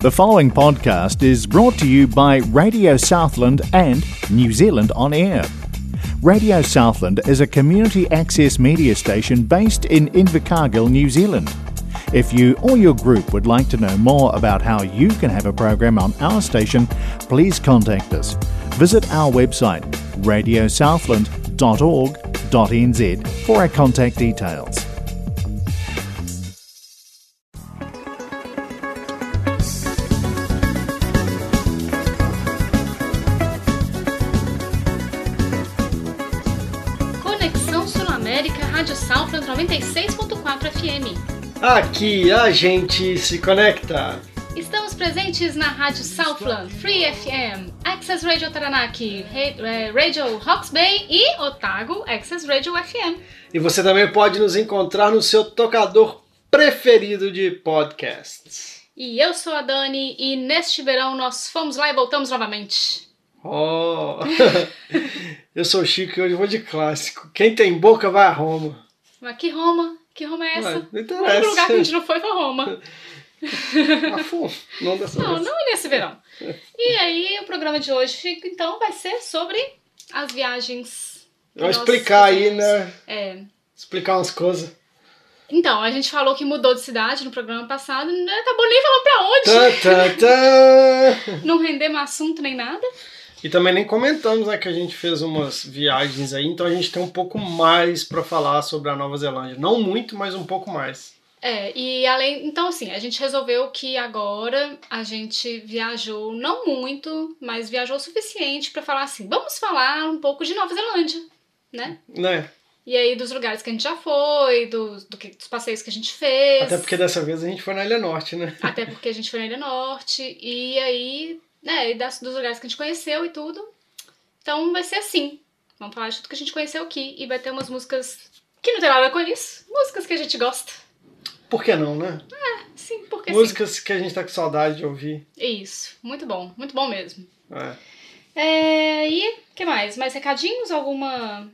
The following podcast is brought to you by Radio Southland and New Zealand On Air. Radio Southland is a community access media station based in Invercargill, New Zealand. If you or your group would like to know more about how you can have a program on our station, please contact us. Visit our website radiosouthland.org.nz for our contact details. Aqui a gente se conecta. Estamos presentes na Rádio Southland, Free FM, Access Radio Taranaki, eh, Radio Hawks Bay e Otago Access Radio FM. E você também pode nos encontrar no seu tocador preferido de podcasts. E eu sou a Dani e neste verão nós fomos lá e voltamos novamente. Oh! Eu sou o Chico e hoje vou de clássico. Quem tem boca vai a Roma. Mas que Roma? Que Roma é essa? Ué, não o interessa. único lugar que a gente não foi foi Roma. Ah, fu, não dessa Não, vez. não nesse verão. E aí o programa de hoje então vai ser sobre as viagens. nós explicar aí, né? É, Explicar umas coisas. Então, a gente falou que mudou de cidade no programa passado, não acabou nem falando pra onde. Tá, tá, tá. Não rendemos assunto nem nada. E também nem comentamos, né, que a gente fez umas viagens aí, então a gente tem um pouco mais pra falar sobre a Nova Zelândia. Não muito, mas um pouco mais. É, e além. Então, assim, a gente resolveu que agora a gente viajou, não muito, mas viajou o suficiente pra falar assim: vamos falar um pouco de Nova Zelândia, né? Né? E aí dos lugares que a gente já foi, dos, do que, dos passeios que a gente fez. Até porque dessa vez a gente foi na Ilha Norte, né? Até porque a gente foi na Ilha Norte. E aí, né, e das, dos lugares que a gente conheceu e tudo. Então vai ser assim. Vamos falar de tudo que a gente conheceu aqui. E vai ter umas músicas que não tem nada a ver com isso. Músicas que a gente gosta. Por que não, né? Sim, porque Músicas que a gente tá com saudade de ouvir. sim. Isso. Muito bom. Muito bom mesmo. É. É, e o que mais? Mais recadinhos? Alguma.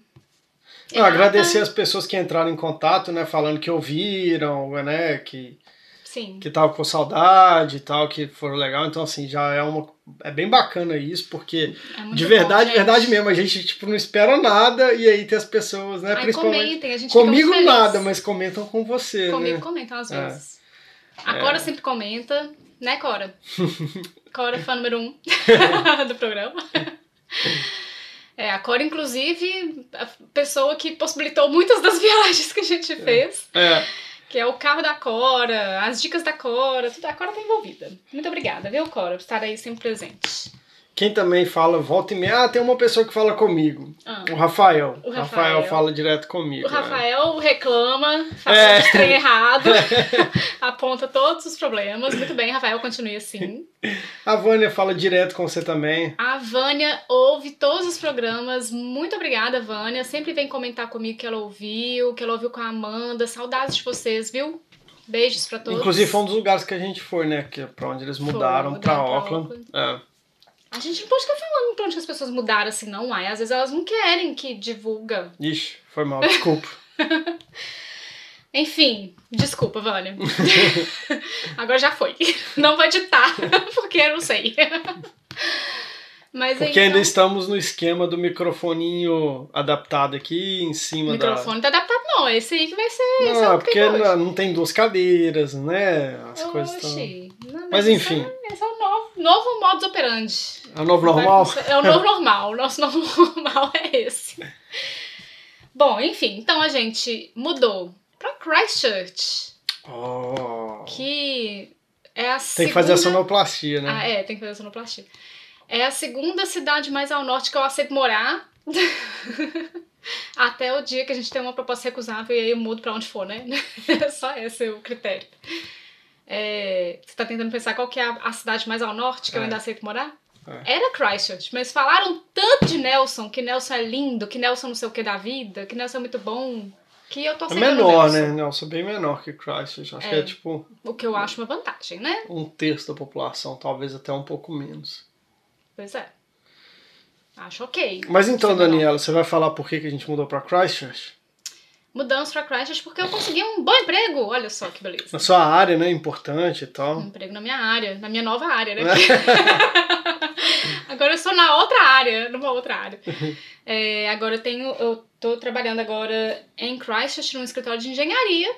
Agradecer as pessoas que entraram em contato, né? Falando que ouviram, né? Que, Sim. que tava com saudade e tal, que foram legal. Então, assim, já é uma. É bem bacana isso, porque É de bom, verdade, gente. verdade mesmo, a gente, tipo, não espera nada e aí tem as pessoas, né? Aí Principalmente. comentem, a gente Comigo nada, mas comentam com você, Comigo né? comentam às É. vezes. A Cora sempre comenta, né, Cora? Cora, fã número um do programa. É, a Cora, inclusive, a pessoa que possibilitou muitas das viagens que a gente fez, É. que é o carro da Cora, as dicas da Cora, tudo. A Cora tá envolvida. Muito obrigada, viu, Cora, por estar aí sempre presente. Quem também fala, volta e meia, ah, tem uma pessoa que fala comigo. Ah. O Rafael. O O Rafael. Rafael fala direto comigo. O né? Rafael reclama, fala É. de trem errado, aponta todos os problemas. Muito bem, Rafael, continue assim. A Vânia fala direto com você também. A Vânia ouve todos os programas. Muito obrigada, Vânia. Sempre vem comentar comigo que ela ouviu, que ela ouviu com a Amanda. Saudades de vocês, viu? Beijos pra todos. Inclusive foi um dos lugares que a gente foi, né? Que é pra onde eles mudaram mudaram pra pra Auckland. Auckland. É. A gente não pode ficar falando pra onde as pessoas mudaram assim, não, ai. Às vezes elas não querem que divulga. Ixi, foi mal, desculpa. Enfim, desculpa, Vânia. Agora já foi. Não vou editar, porque eu não sei. Mas Porque então, ainda estamos no esquema do microfoninho adaptado aqui em o cima microfone tá adaptado, não. Esse aí que vai ser. da. é Não, o que porque tem não, não tem duas cadeiras, né? As coisas estão. Oxi. Mas enfim. é- Esse é o novo, modus operandi. É o novo normal? É o novo normal. O nosso novo normal é esse. Bom, enfim. Então a gente mudou pra Christchurch. Oh. Que é a Tem segunda... que fazer a sonoplastia, né? Ah, é. Tem que fazer a sonoplastia. É a segunda cidade mais ao norte que eu aceito morar. Até o dia que a gente tem uma proposta recusável e aí eu mudo pra onde for, né? Só esse é o critério. É, você tá tentando pensar qual que é a, a cidade mais ao norte que eu É. ainda aceito morar? É. Era Christchurch, mas falaram tanto de Nelson, que Nelson é lindo, que Nelson não sei o que da vida, que Nelson é muito bom, que eu tô É menor, Nelson. né? Nelson, bem menor que Christchurch. Acho que É. é tipo O que eu acho uma vantagem, né? um terço da população, talvez até um pouco menos. Pois é. Acho ok. Mas então, menor. Daniela, você vai falar por que que a gente mudou pra Christchurch? Mudamos pra Christchurch porque eu consegui um bom emprego. Olha só que beleza. Na sua área, né? Importante e tal. Um emprego na minha área, na minha nova área, né? agora eu sou na outra área, numa outra área. É, agora eu tenho, eu tô trabalhando agora em Christchurch, num escritório de engenharia.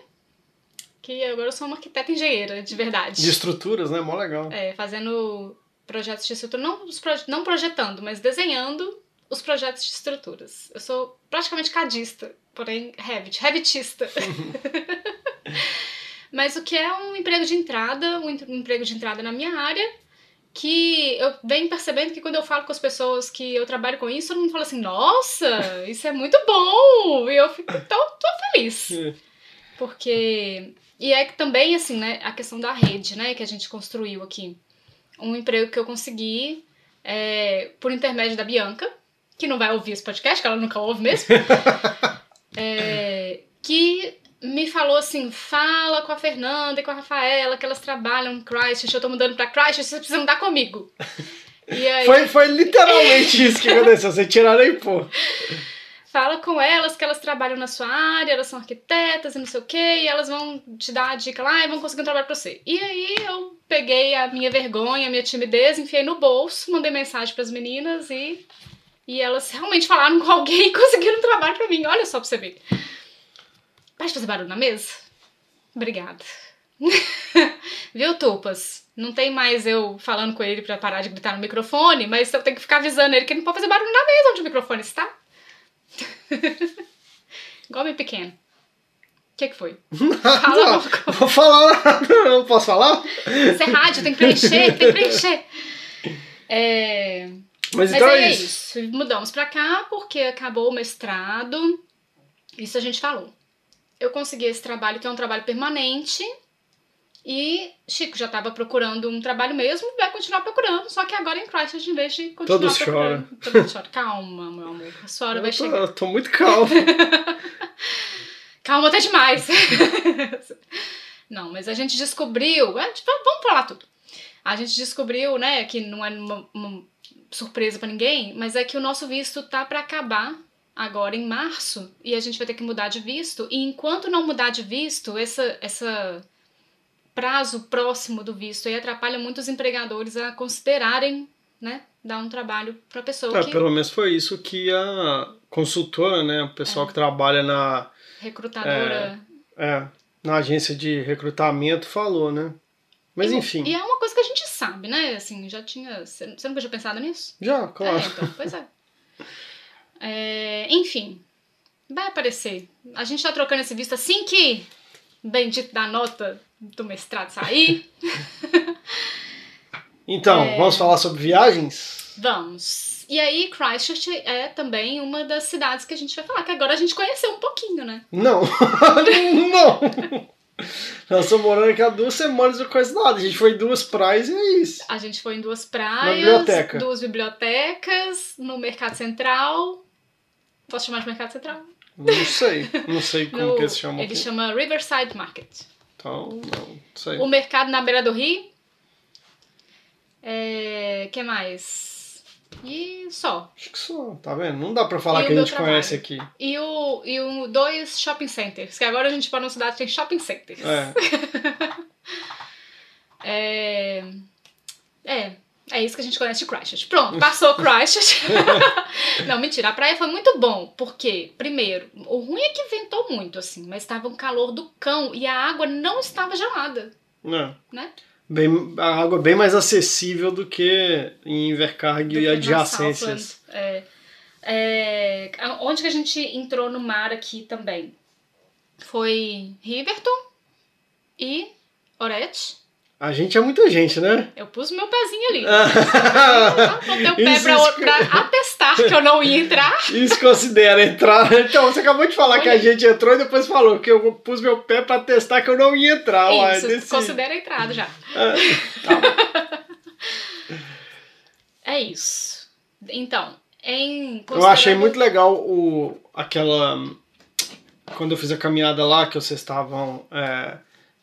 Que agora eu sou uma arquiteta engenheira, de verdade. De estruturas, né? Mó legal. É, fazendo projetos de estrutura, não, não projetando, mas desenhando os projetos de estruturas. Eu sou praticamente cadista, porém Revit, Revitista. mas o que é um emprego de entrada, um, em- emprego de entrada na minha área, que eu venho percebendo que quando eu falo com as pessoas que eu trabalho com isso, todo mundo fala assim, nossa, isso é muito bom! E eu fico, então, tô feliz. Porque. E é também, assim, né, a questão da rede, né, que a gente construiu aqui. Um emprego que eu consegui é, por intermédio da Bianca, que não vai ouvir esse podcast, que ela nunca ouve mesmo. é, que me falou assim: fala com a Fernanda e com a Rafaela, que elas trabalham em Christchurch, eu tô mudando pra Christchurch, vocês precisam dar comigo. E aí, Foi, foi literalmente isso que aconteceu. Você tiraram aí, pô. fala com elas que elas trabalham na sua área, elas são arquitetas e não sei o que, e elas vão te dar a dica lá e vão conseguir um trabalho pra você. E aí eu peguei a minha vergonha, a minha timidez, enfiei no bolso, mandei mensagem pras meninas e, e elas realmente falaram com alguém e conseguiram um trabalho pra mim. Olha só pra você ver. Pode fazer barulho na mesa? Obrigada. Viu, Tupas? Não tem mais eu falando com ele pra parar de gritar no microfone, mas eu tenho que ficar avisando ele que ele não pode fazer barulho na mesa onde o microfone está. Igual meu pequeno. O que, que foi? Fala Não, vou falar nada, não posso falar? Isso é rádio, tem que preencher, tem que preencher. É, Mas, então é é isso. isso. Mudamos pra cá porque acabou o mestrado. Isso a gente falou. Eu consegui esse trabalho que é um trabalho permanente. E Chico já estava procurando um trabalho mesmo, vai continuar procurando, só que agora em Christchurch, em vez de continuar Todos procurando. Todo mundo chora. Calma, meu amor. A sua hora vai Eu tô, chegar. eu tô muito calmo. Calma até demais. não, mas a gente descobriu. é, tipo, vamos falar tudo. A gente descobriu, né, que não é uma, uma surpresa pra ninguém, mas é que o nosso visto tá pra acabar agora em março e a gente vai ter que mudar de visto. E enquanto não mudar de visto, essa, essa prazo próximo do visto aí atrapalha muito os empregadores a considerarem, né, dar um trabalho pra pessoa É, que pelo menos foi isso que a consultora, né, o pessoal É. que trabalha na, recrutadora é, na agência de recrutamento falou, né? Mas E- enfim, E é uma gente sabe, né? Assim, já tinha. Você nunca tinha pensado nisso? já, claro. É, então, pois é. É, Enfim, vai aparecer. A gente tá trocando esse visto assim que bendito da nota do mestrado sair. Então, É. vamos falar sobre viagens? Vamos. E aí, Christchurch é também uma das cidades que a gente vai falar, que agora a gente conheceu um pouquinho, né? Não, não. Nós estamos morando aqui há duas semanas e não conheço nada. A gente foi em duas praias e é isso. A gente foi em duas praias, biblioteca. duas bibliotecas, no Mercado Central. Posso chamar de Mercado Central? Não sei, não sei como No- que se chama ele aqui. chama Riverside Market. Então, não, não sei. O mercado na beira do rio. É, que mais? E só. Acho que só, tá vendo? Não dá pra falar E que a gente trabalho. conhece aqui. E o, e o dois shopping centers, que agora a gente para numa cidade tem shopping centers. É. É, é, é isso que a gente conhece de Christchurch. Pronto, passou Christchurch. Não, mentira, a praia foi muito bom, porque, primeiro, o ruim é que ventou muito, assim, mas estava um calor do cão e a água não estava gelada, É. né? Bem, a água é bem mais acessível do que em Invercargill do e adjacências. É, é, a- onde que a gente entrou no mar aqui também? Foi Riverton e Orete. A gente é muita gente, né? Eu pus meu pezinho ali. Eu botei o pé pra, atestar que eu não ia entrar. Isso considera entrar. Então, você acabou de falar que a Olha. gente entrou e depois falou que eu pus meu pé pra testar que eu não ia entrar. Isso, desse- considera a entrada já. Ah, É isso. Então, em Eu achei considerando- muito legal o, aquela. Quando eu fiz a caminhada lá, que vocês estavam é,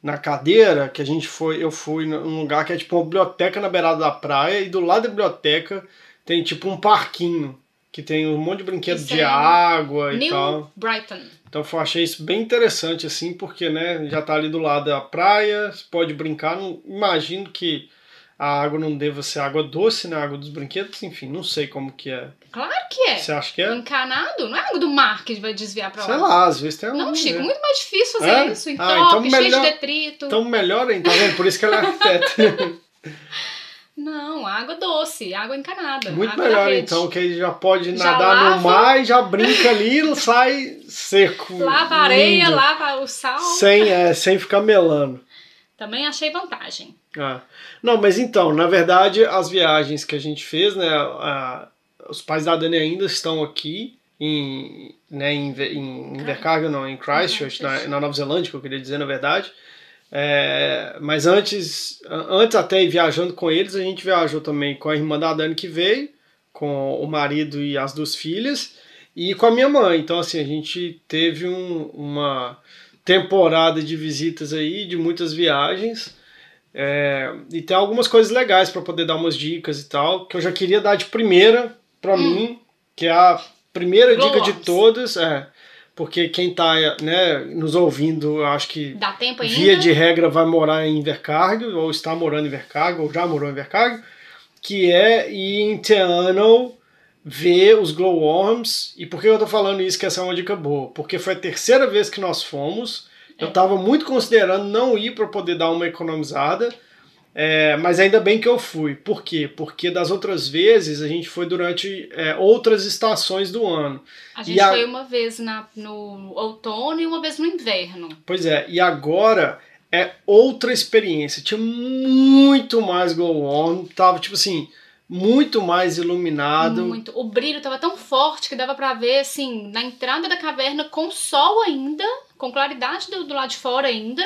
na cadeira, que a gente foi. Eu fui num lugar que é tipo uma biblioteca na beirada da praia, e do lado da biblioteca tem tipo um parquinho. que tem um monte de brinquedo Isso de é água e New tal. Brighton. Então eu achei isso bem interessante, assim, porque né, já tá ali do lado da praia, você pode brincar. Não, imagino que a água não deva ser água doce, né? A água dos brinquedos, enfim, não sei como que é. Claro que é. Você acha que é? Encanado? Não é água do mar que vai desviar pra Sei lá. lá, às vezes tem Não, algum, Chico, né? muito mais difícil fazer É? isso. Ah, Entope, então cheio melhor- de detrito. Então melhor ainda, tá vendo? Por isso que ela é arquiteta. Não, água doce, água encanada. Muito água melhor então, que aí já pode Já nadar lava. no mar e já brinca ali e sai seco. Lava a areia, lindo. lava o sal. Sem, é, sem ficar melando. Também achei vantagem. Ah. Não, mas então, na verdade, as viagens que a gente fez, né? a- os pais da Dani ainda estão aqui em, né, em, em Invercargill, não, em Christchurch, na, na Nova Zelândia, que eu queria dizer, na verdade. É, mas antes, antes até ir viajando com eles, a gente viajou também com a irmã da Dani que veio, com o marido e as duas filhas, e com a minha mãe. Então, assim, a gente teve um- uma temporada de visitas aí, de muitas viagens. É, e tem algumas coisas legais para poder dar umas dicas e tal, que eu já queria dar de primeira para mim, que é a primeira Glow dica de todas, é, porque quem tá né, nos ouvindo, eu acho que Dá tempo ainda? via de regra vai morar em Invercargill, ou está morando em Invercargill, ou já morou em Invercargill, que é ir em Teano ver os glowworms. E por que eu tô falando isso que essa é uma dica boa? Porque foi a terceira vez que nós fomos. Eu É. tava muito considerando não ir para poder dar uma economizada. é, mas ainda bem que eu fui. Por quê? Porque das outras vezes a gente foi durante é, outras estações do ano. A gente a- foi uma vez na, no outono e uma vez no inverno. Pois é, e agora é outra experiência. Tinha muito mais glowworm, tava tipo assim, muito mais iluminado. Muito. O brilho tava tão forte que dava pra ver, assim, na entrada da caverna com sol ainda, com claridade do, do lado de fora ainda.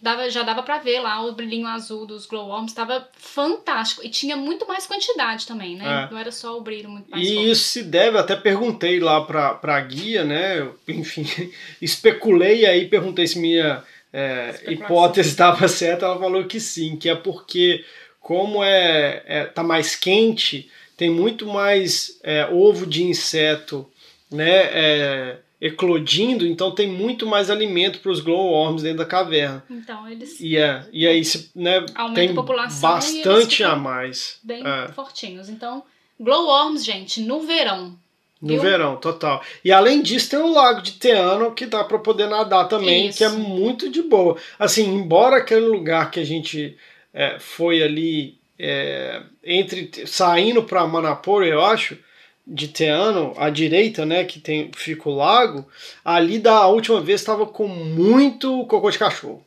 Dava, já dava pra ver lá o brilhinho azul dos glowworms, tava fantástico. E tinha muito mais quantidade também, né? É. Não era só o brilho muito mais E forte. isso se deve, até perguntei lá pra, pra guia, né? eu, Enfim, especulei aí, perguntei se minha é, hipótese estava certa. Ela falou que sim, que é porque, como é, é tá mais quente, tem muito mais é, ovo de inseto, né? é, eclodindo, então tem muito mais alimento para os glowworms dentro da caverna. Então, eles E, é, e aí se, né, tem a população eles bastante a mais. bem É. fortinhos. Então, glowworms, gente, no verão. No Viu? verão, total. E além disso, tem o lago de Teano, que dá para poder nadar também, Isso. que é muito de boa. Assim, embora aquele lugar que a gente é, foi ali, é, entre saindo para Manapur, eu acho, de Teano, à direita, né, que tem, fica o lago, ali da última vez estava com muito cocô de cachorro.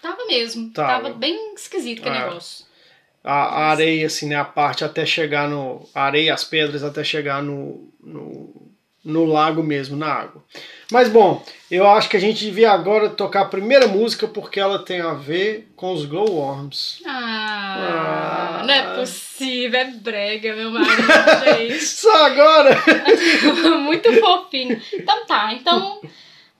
Tava mesmo. Tava. Tava, bem esquisito aquele É. negócio. A, a areia, assim, né? A parte até chegar no. A areia, as pedras até chegar no, no, no lago mesmo, na água. Mas bom, eu acho que a gente devia agora tocar a primeira música porque ela tem a ver com os glowworms. Ah, Ah. não é possível, é brega, meu marido, gente. Só agora! Muito fofinho. Então tá, então,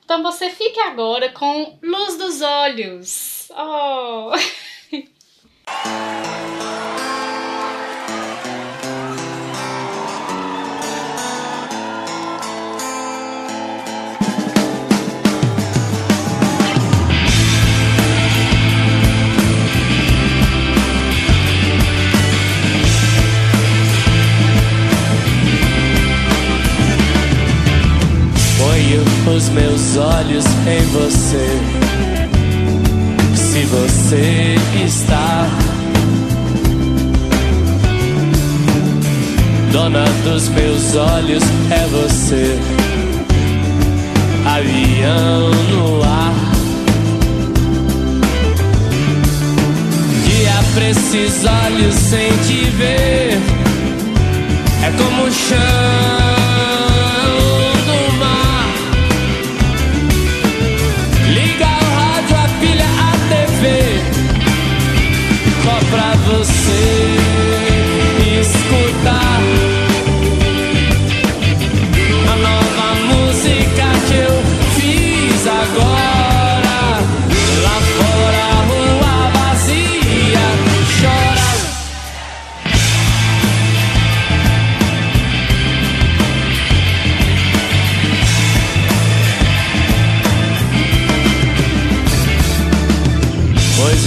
então você fique agora com Luz dos Olhos. Oh. os meus olhos em você. Se você está dona dos meus olhos, é você. Avião no ar. Guia pra esses olhos sem te ver. É como chão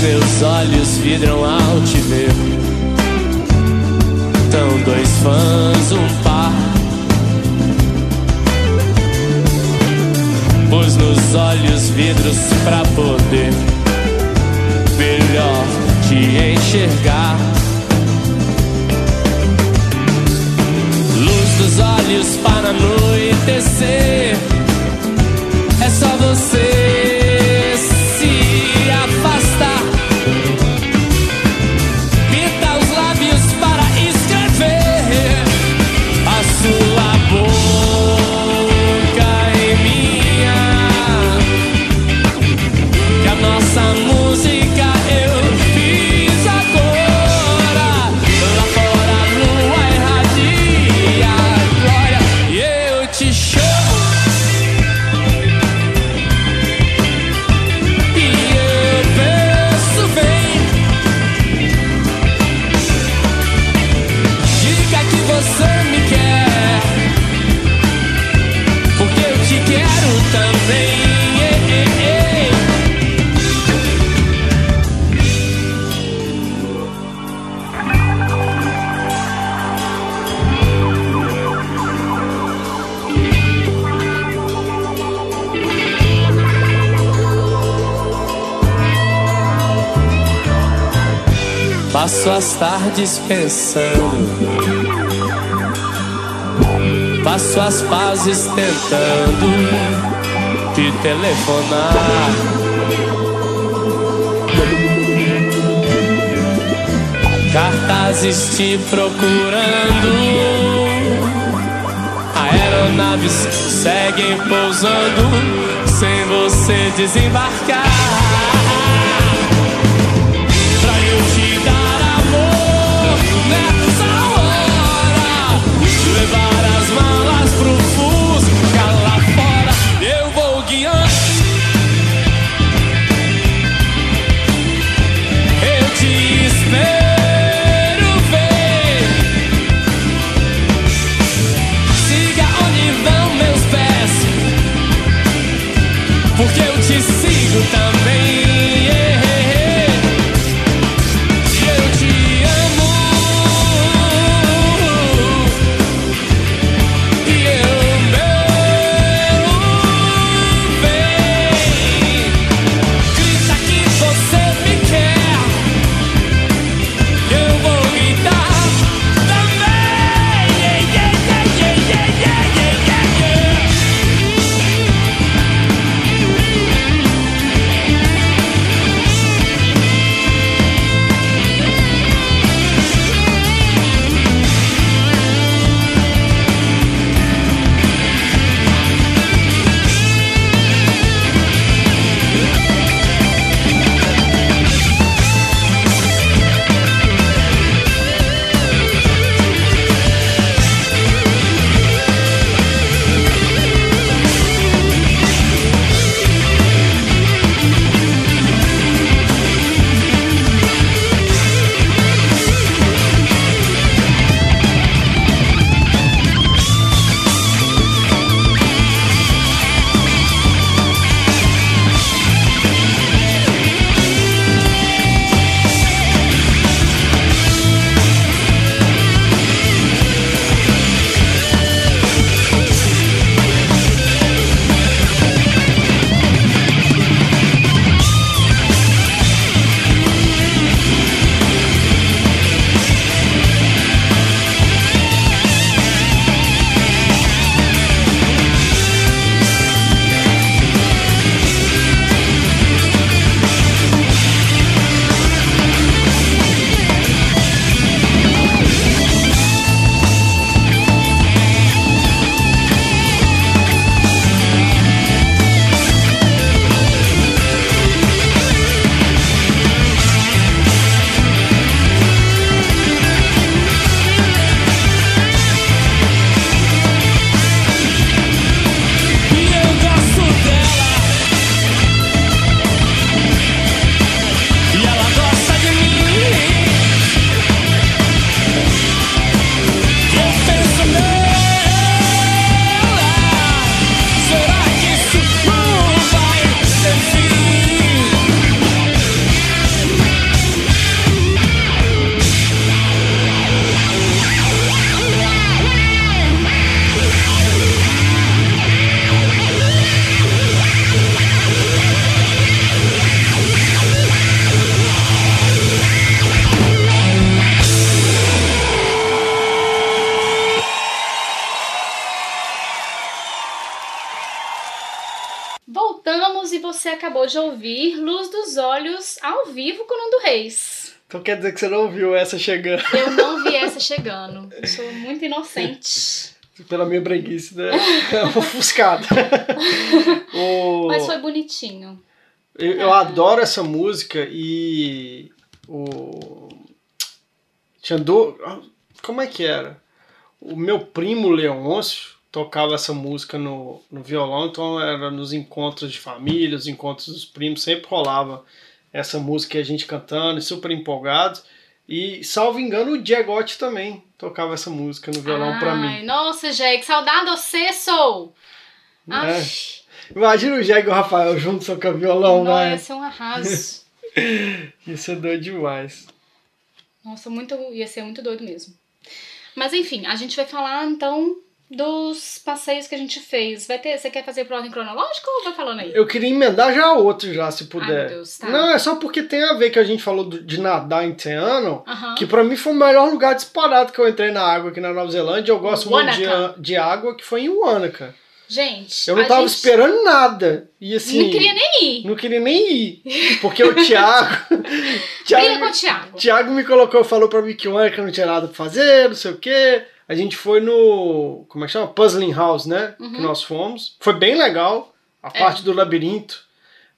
Meus olhos vidram ao te ver. Tão dois fãs, um par. Pus nos olhos vidros pra poder Melhor te enxergar. Luz dos olhos para anoitecer. dispensando. Faço as pazes tentando te telefonar. cartazes te procurando. Aeronaves seguem pousando sem você desembarcar. Quer dizer que você não ouviu essa chegando Eu não vi essa chegando. Eu sou muito inocente. pela minha breguice, né? Ofuscada. O- Mas foi bonitinho. Eu, eu adoro essa música e o do como é que era? O meu primo Leôncio tocava essa música no, no violão, então era nos encontros de família, os encontros dos primos, sempre rolava essa música e a gente cantando, super empolgados. E, salvo engano, o Diegote também tocava essa música no violão pra Ai, mim. nossa, Jé, que saudade de você, sou! Ai, Imagina o Jeg e o Rafael juntos tocando violão, não, vai. ia ser um arraso. Isso é doido demais. Nossa, muito, ia ser muito doido mesmo. Mas enfim, a gente vai falar então dos passeios que a gente fez. Vai ter, você quer fazer por ordem cronológica ou vai falando aí? Eu queria emendar já outro, já, se puder. meu Deus, tá. Não, é só porque tem a ver que a gente falou de nadar em Teano, que pra mim foi o melhor lugar disparado que eu entrei na água aqui na Nova Zelândia. Eu gosto muito de, Wanaka. de água, que foi em Wanaka. Gente, Eu não tava gente esperando nada. E assim. não queria nem ir. não queria nem ir. Porque o Thiago. Briga com Thiago, o Thiago. Thiago me colocou, falou pra mim que Wanaka não tinha nada pra fazer, não sei o quê. A gente foi no. Como é que chama? Puzzling House, né? Uhum. Que nós fomos. Foi bem legal. A parte do labirinto.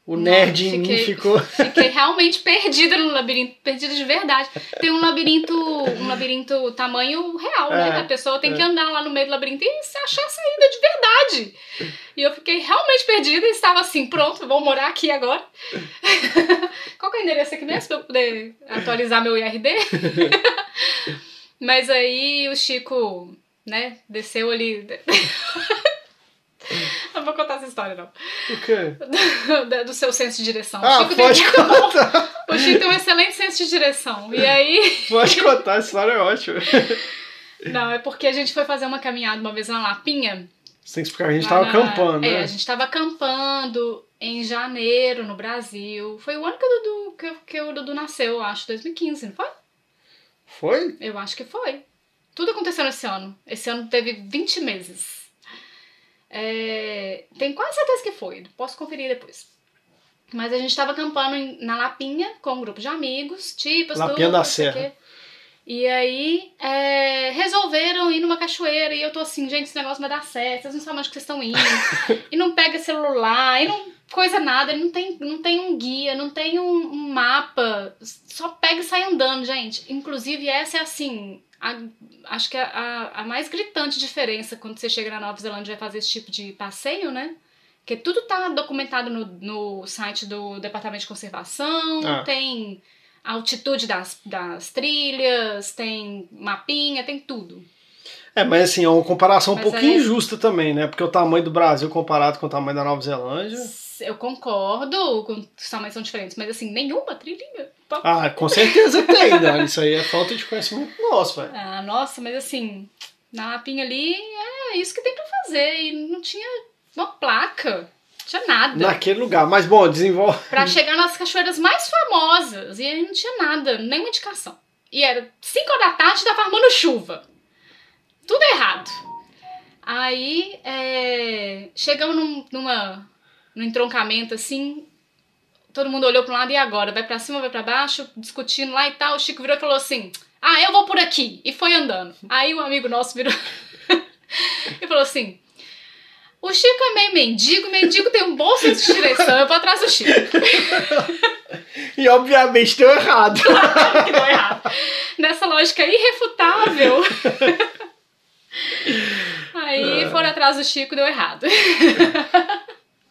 O Não, nerd em mim fiquei- ficou. Fiquei realmente perdida no labirinto, perdida de verdade. Tem um labirinto, um labirinto tamanho real, né? É, A pessoa tem é. que andar lá no meio do labirinto e se achar a saída de verdade. E eu fiquei realmente perdida e estava assim, pronto, vou morar aqui agora. Qual que é o endereço aqui mesmo pra eu poder atualizar meu IRD? Mas aí o Chico, né, desceu ali. Não vou contar essa história, não. O quê? do, do seu senso de direção. Ah, Chico tem pode bom. contar. O Chico tem um excelente senso de direção. E aí. Pode contar, a história é ótima. Não, é porque a gente foi fazer uma caminhada uma vez na Lapinha. Tem que explicar, a gente lá tava na- acampando, É, né? a gente tava acampando em janeiro no Brasil. Foi o ano que o Dudu, que, que o Dudu nasceu, eu acho, 2015, não foi? Foi? Eu acho que foi. Tudo aconteceu nesse ano. Esse ano teve 20 meses. É, tenho quase certeza que foi. Posso conferir depois. Mas a gente tava acampando em- na Lapinha com um grupo de amigos, tipas, Lapinha tudo, da Serra. E aí é, resolveram ir numa cachoeira e eu tô assim, gente, esse negócio vai dar certo, vocês não sabem onde que vocês estão indo. e não pega celular, e não coisa nada, não tem, não tem um guia, não tem um, um mapa, só pega e sai andando, gente. Inclusive, essa é assim, a- acho que é a, a mais gritante diferença quando você chega na Nova Zelândia e vai fazer esse tipo de passeio, né? Porque tudo tá documentado no, no site do Departamento de Conservação, Ah. tem a altitude das, das trilhas, tem mapinha, tem tudo. É, mas assim, é uma comparação um Mas pouquinho aí- injusta também, né? Porque o tamanho do Brasil comparado com o tamanho da Nova Zelândia. Eu concordo tamanhos são diferentes, mas assim, nenhuma trilhinha. Ah, com certeza tem, Dani. Isso aí é falta de conhecimento nosso, velho. Ah, nossa, mas assim, na lapinha ali é isso que tem pra fazer. E não tinha uma placa, não tinha nada. Naquele lugar. Mas bom, desenvolve. Pra chegar nas cachoeiras mais famosas. E aí não tinha nada, nenhuma indicação. E era 5 horas da tarde e tava armando chuva. Tudo errado. Aí é, chegamos num, numa, num entroncamento assim. Todo mundo olhou pra um lado e agora? Vai pra cima, vai pra baixo, discutindo lá e tal. O Chico virou e falou assim: Ah, eu vou por aqui. E foi andando. Aí um amigo nosso virou e falou assim: O Chico é meio mendigo, mendigo tem um bom senso de direção. Eu vou atrás do Chico. E obviamente deu errado. que deu errado. Nessa lógica irrefutável. Aí foram atrás do Chico deu errado.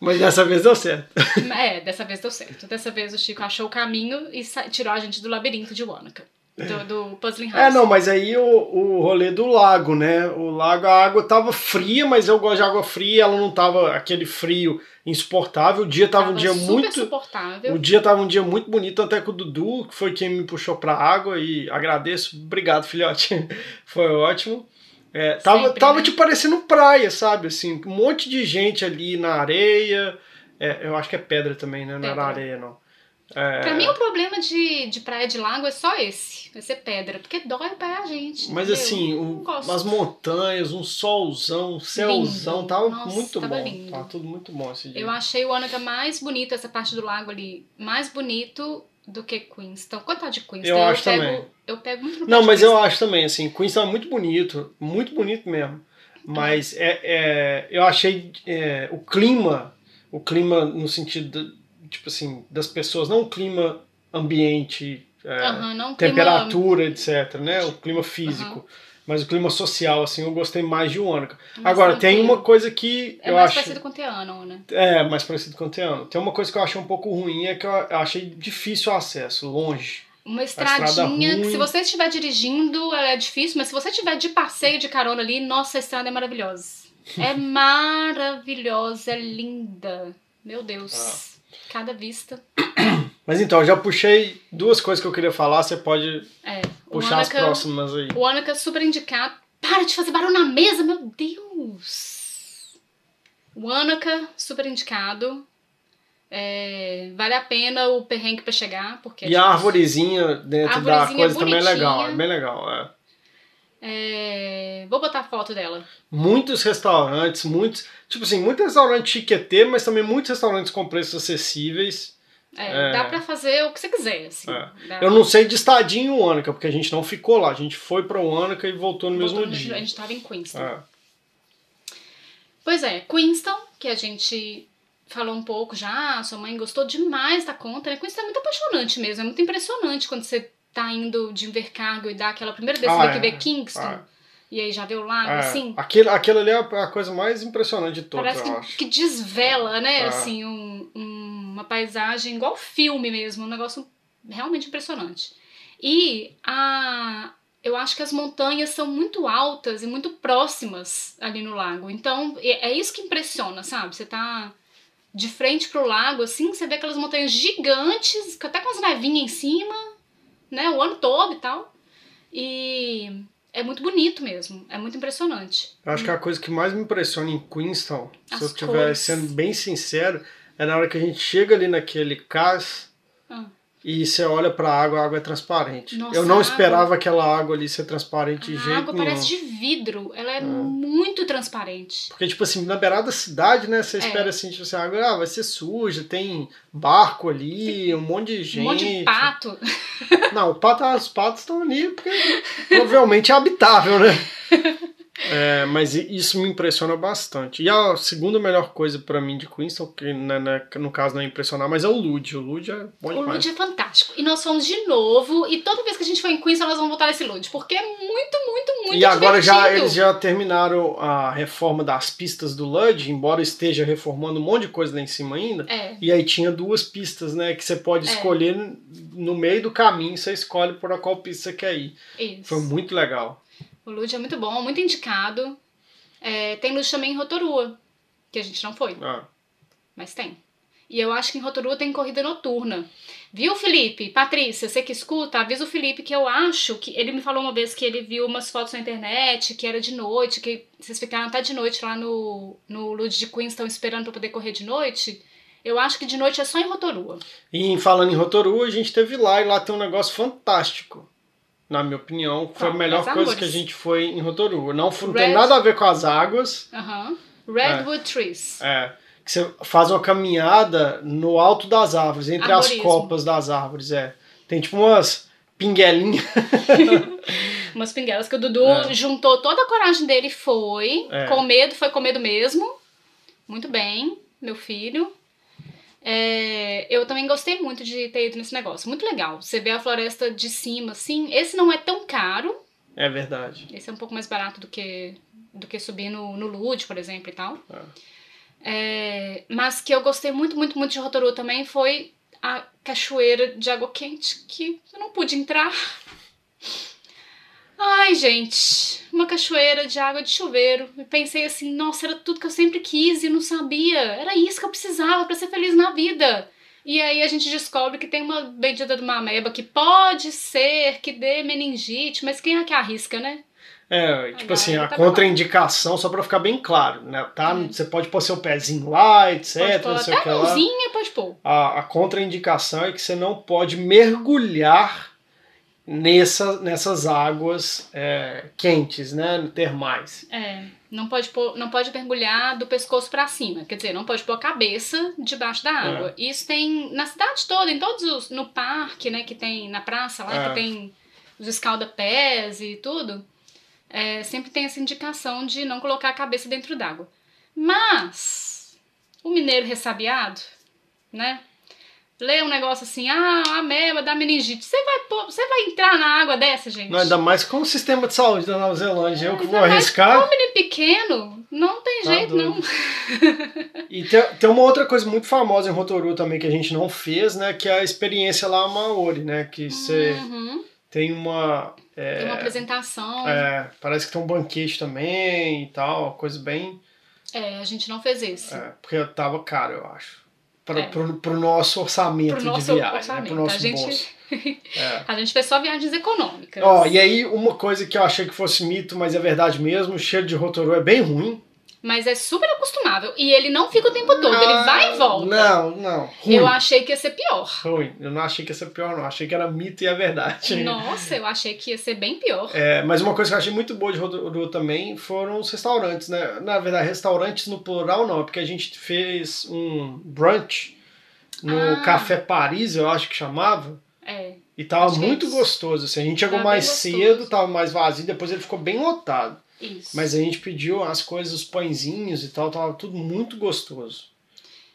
Mas dessa vez deu certo. É, dessa vez deu certo. Dessa vez o Chico achou o caminho e tirou a gente do labirinto de Wanaka. Do, do Puzzling House. É, não, mas aí o, o rolê do lago, né? O lago, a água tava fria, mas eu gosto de água fria, ela não tava aquele frio insuportável. O dia tava, um dia super muito. suportável. O dia tava um dia muito bonito, até com o Dudu, que foi quem me puxou pra água, e agradeço. Obrigado, filhote. foi ótimo. É, tava, Sempre, tava né? te parecendo praia, sabe? Assim, um monte de gente ali na areia. É, eu acho que é pedra também, né? Não era areia, não. É, Pra mim, o problema de, de praia de lago é só esse. Vai ser pedra. Porque dói pé a gente. Mas entendeu? assim, o, as montanhas, um solzão, um céuzão, Lindo. tava Nossa, muito tava bom. lindo. Tava tudo muito bom esse dia. Eu achei o Ônica mais bonito, essa parte do lago ali, mais bonito do que Queenstown. Quanto tá de Queenstown? Eu acho pego, também. Eu pego muito Não, mas eu acho também, assim, Queenstown é muito bonito, muito bonito mesmo. Mas é, é, eu achei é, o clima, o clima no sentido, tipo assim, das pessoas, não o clima ambiente, é, não clima- temperatura, etc, né? O clima físico. Mas o clima social, assim, eu gostei mais de Wanaka. Mais Agora, tem uma coisa que É eu mais acho... parecido com o Teano, né? É, mais parecido com o Teano. Tem uma coisa que eu achei um pouco ruim, é que eu achei difícil o acesso, longe. Uma estrada estradinha que se você estiver dirigindo, ela é difícil, mas se você estiver de passeio, de carona ali, nossa, a estrada é maravilhosa. É maravilhosa, é linda. Meu Deus. Cada vista. Mas então, eu já puxei duas coisas que eu queria falar, você pode É. Puxar as próximas aí. O Ônica super indicado. Para de fazer barulho na mesa, meu Deus! O Ônica super indicado. É, vale a pena o perrengue pra chegar, porque é E a difícil. arvorezinha dentro A da arvorezinha coisa também é bonitinha. legal, é bem legal. é. É, vou botar a foto dela. Muitos restaurantes, muitos. Tipo assim, muitos restaurantes chiquetê, mas também muitos restaurantes com preços acessíveis. É, É. Dá pra fazer o que você quiser, assim. É. Eu não sei de estadinho em Wanaka, porque a gente não ficou lá. A gente foi pra Wanaka e voltou no mesmo Voltando, A dia. gente tava em Queenstown. É. Pois é, Queenstown, que a gente falou um pouco já, sua mãe gostou demais da conta, né? Queenstown é muito apaixonante mesmo, é muito impressionante quando você tá indo de Invercargill e dá aquela primeira descida Ah, que é. vê Kingston, Ah. e aí já vê o lago, É, assim. aquilo, aquilo ali é a coisa mais impressionante de todas, Parece que, que desvela, né? Ah. Assim, um- um- uma paisagem igual filme mesmo, um negócio realmente impressionante. E a, eu acho que as montanhas são muito altas e muito próximas ali no lago. Então, é, é isso que impressiona, sabe? Você tá de frente pro lago, assim, você vê aquelas montanhas gigantes, até com as nevinhas em cima, né? O ano todo e tal. E é muito bonito mesmo, é muito impressionante. Eu acho que a coisa que mais me impressiona em Queenstown, se As eu estiver sendo bem sincero, é na hora que a gente chega ali naquele cais Ah. E você olha pra água, a água é transparente. Nossa, eu não a esperava aquela água ali ser transparente de A jeito água nenhum. parece de vidro, ela é muito transparente. Porque, tipo assim, na beirada da cidade, né, você É. espera assim, tipo assim, a água ah, vai ser suja, tem barco ali, um monte de gente. Um monte de pato. Não, o pato, os patos estão ali porque provavelmente é habitável, né? É, mas isso me impressiona bastante. E a segunda melhor coisa pra mim de Queenstown, que né, né, no caso não é impressionar, mas é o Lud. O Lud é bom O demais. Lud é fantástico. E nós fomos de novo, e toda vez que a gente for em Queenstown, nós vamos voltar nesse Lud, porque é muito, muito, muito e agora já eles já terminaram a reforma das pistas do Lud, embora esteja reformando um monte de coisa lá em cima ainda. É, E aí tinha duas pistas, né? Que você pode É. escolher no meio do caminho, você escolhe por qual pista você quer ir. isso. Foi muito legal. O Lud é muito bom, muito indicado. É, tem Lud também em Rotorua, que a gente não foi, Ah, mas tem. E eu acho que em Rotorua tem corrida noturna. Viu, Felipe? Patrícia, você que escuta, avisa o Felipe que eu acho que. Ele me falou uma vez que ele viu umas fotos na internet, que era de noite, que vocês ficaram até de noite lá no, no Lud de Queenstown esperando pra poder correr de noite. Eu acho que de noite é só em Rotorua. E falando em Rotorua, a gente teve lá e lá tem um negócio fantástico. Na minha opinião, foi a Qual? melhor As coisa árvores? que a gente foi em Rotorua. Não, não tem Red- nada a ver com as águas. Redwood Trees. É, que você faz uma caminhada no alto das árvores, entre as Arborismo. copas das árvores. É. Tem tipo umas pinguelinhas. Umas pinguelas que o Dudu É. juntou toda a coragem dele e foi. É. Com medo, foi com medo mesmo. Muito bem, meu filho. É, eu também gostei muito de ter ido nesse negócio. Muito legal. Você vê a floresta de cima, assim. Esse não é tão caro. É verdade. Esse é um pouco mais barato do que, do que subir no, no Lude, por exemplo, e tal. É, mas que eu gostei muito, muito, muito de Rotorua também foi a cachoeira de água quente, que eu não pude entrar. Ai, gente, uma cachoeira de água de chuveiro. E pensei assim, nossa, era tudo que eu sempre quis e não sabia. Era isso que eu precisava pra ser feliz na vida. E aí a gente descobre que tem uma bendita de uma ameba que pode ser que dê meningite, mas quem é que arrisca, né? É, tipo assim, a tá contraindicação, só pra ficar bem claro, né? Tá? Hum. Você pode pôr seu pezinho lá, etc, Pode pôr não sei o até que a lá. mãozinha, pode pôr. A, a contraindicação é que você não pode mergulhar nessa, nessas águas é, quentes, né? Termais. É, não pode, pôr, não pode mergulhar do pescoço pra cima. Quer dizer, não pode pôr a cabeça debaixo da água. Isso tem na cidade toda, em todos os. No parque, né? Que tem na praça lá, É. que tem os escalda-pés e tudo. é, sempre tem essa indicação de não colocar a cabeça dentro d'água. Mas o mineiro ressabiado, né? Lê um negócio assim, ah, a ameba da meningite. Você vai, você vai entrar na água dessa, gente? Não, ainda mais com o sistema de saúde da Nova Zelândia. Eu que vou arriscar. Um menino pequeno, não tem Tá jeito, doido. não. E tem, tem uma outra coisa muito famosa em Rotorua também que a gente não fez, né? Que é a experiência lá Maori, né? Que você Uhum. tem uma. é, Tem uma apresentação. é, parece que tem um banquete também e tal, coisa bem. É, a gente não fez esse. É, porque tava caro, eu acho. Pra, É. pro, pro nosso orçamento Pro nosso de viagem, orçamento. né? Pro nosso a, gente, bolso. É. a gente fez só viagens econômicas. Ó, e aí, uma coisa que eu achei que fosse mito, mas é verdade mesmo, o cheiro de Rotorua é bem ruim. Mas é super acostumável. E ele não fica o tempo todo, ele vai e volta. Não, não. Ruim. Eu achei que ia ser pior. Ruim. Eu não achei que ia ser pior, não. Achei que era mito e é verdade. Nossa, eu achei que ia ser bem pior. É, mas uma coisa que eu achei muito boa de Rotorua também foram os restaurantes, né? Na verdade, restaurantes no plural não, é porque a gente fez um brunch no Ah. Café Paris, eu acho que chamava. É. E tava Acho é muito gostoso, assim. A gente chegou mais cedo, tava mais vazio, depois ele ficou bem lotado. Isso. Mas a gente pediu as coisas, os pãezinhos e tal, tava tudo muito gostoso.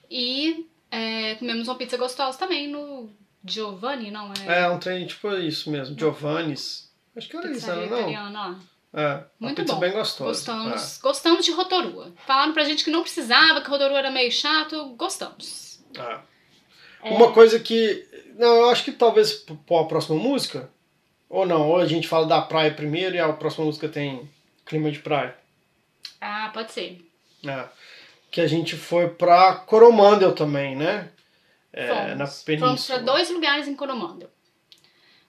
E é, comemos uma pizza gostosa também no Giovanni, não é? É, um trem tipo isso mesmo, Giovanni's. Acho que era isso, Pizzaria né? Não. italiana. É, uma Muito pizza bom. bem gostosa. Gostamos, gostamos de Rotorua. Falaram pra gente que não precisava, que Rotorua era meio chato. Gostamos. É, é. É. Uma coisa que. Não, eu acho que talvez p- pô, a próxima música. Ou não, ou a gente fala da praia primeiro e a próxima música tem clima de praia. Ah, pode ser. É. Que a gente foi pra Coromandel também, né? É, Fomos. na Fomos península. pra dois lugares em Coromandel.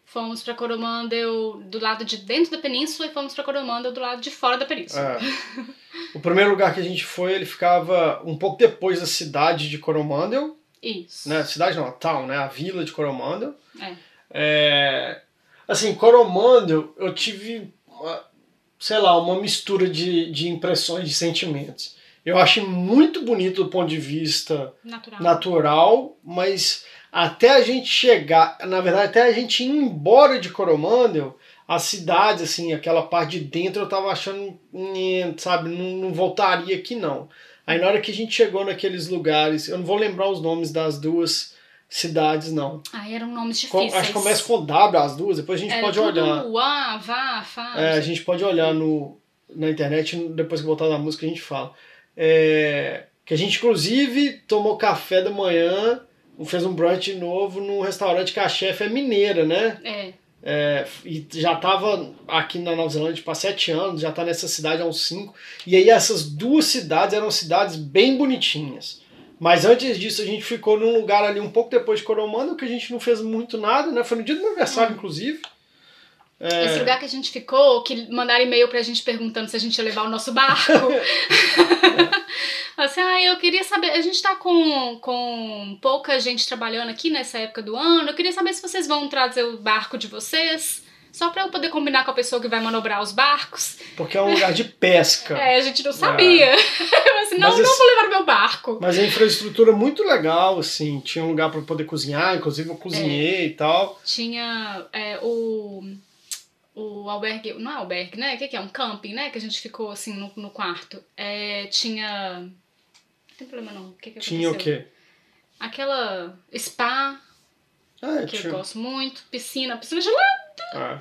Fomos pra Coromandel do lado de dentro da península e fomos pra Coromandel do lado de fora da península. É. O primeiro lugar que a gente foi, ele ficava um pouco depois da cidade de Coromandel, Isso. né? Cidade não, a town, né? A vila de Coromandel. É. É, assim, Coromandel, eu tive, uma- sei lá, uma mistura de, de impressões, de sentimentos. Eu achei muito bonito do ponto de vista Natural. natural, mas até a gente chegar, na verdade, até a gente ir embora de Coromandel, a cidade, assim, aquela parte de dentro, eu tava achando, sabe, não, não voltaria aqui não. Aí na hora que a gente chegou naqueles lugares, eu não vou lembrar os nomes das duas cidades, não. Ah, eram nomes Com- difíceis. acho que começa com W as duas, depois a gente Era pode olhar. Uá, vá, fá. É, a gente pode olhar no, na internet, depois que voltar da música a gente fala. É, que a gente, inclusive, tomou café da manhã, fez um brunch novo num restaurante que a chefe é mineira, né? É. É, e já estava aqui na Nova Zelândia tipo, há sete anos, já está nessa cidade há uns cinco. E aí essas duas cidades eram cidades bem bonitinhas. Mas antes disso a gente ficou num lugar ali um pouco depois de Coromandel, que a gente não fez muito nada, né? Foi no dia do meu aniversário, inclusive. É, Esse lugar que a gente ficou, que mandaram e-mail pra gente perguntando se a gente ia levar o nosso barco. assim, ah, eu queria saber, a gente tá com, com pouca gente trabalhando aqui nessa época do ano, eu queria saber se vocês vão trazer o barco de vocês, só pra eu poder combinar com a pessoa que vai manobrar os barcos. Porque é um lugar de pesca. É, a gente não sabia. Eu assim, não, Mas não esse- vou levar o meu barco. Mas a infraestrutura é muito legal, assim. Tinha um lugar para poder cozinhar, inclusive eu cozinhei e tal. Tinha é, o. O albergue. Não é albergue, né? O que, que é? Um camping, né? Que a gente ficou assim no, no quarto. É, tinha. Não tem problema não. O que, que Tinha o aconteceu? quê? Aquela spa, Ah, que eu gosto muito. Piscina, piscina gelada. Ah.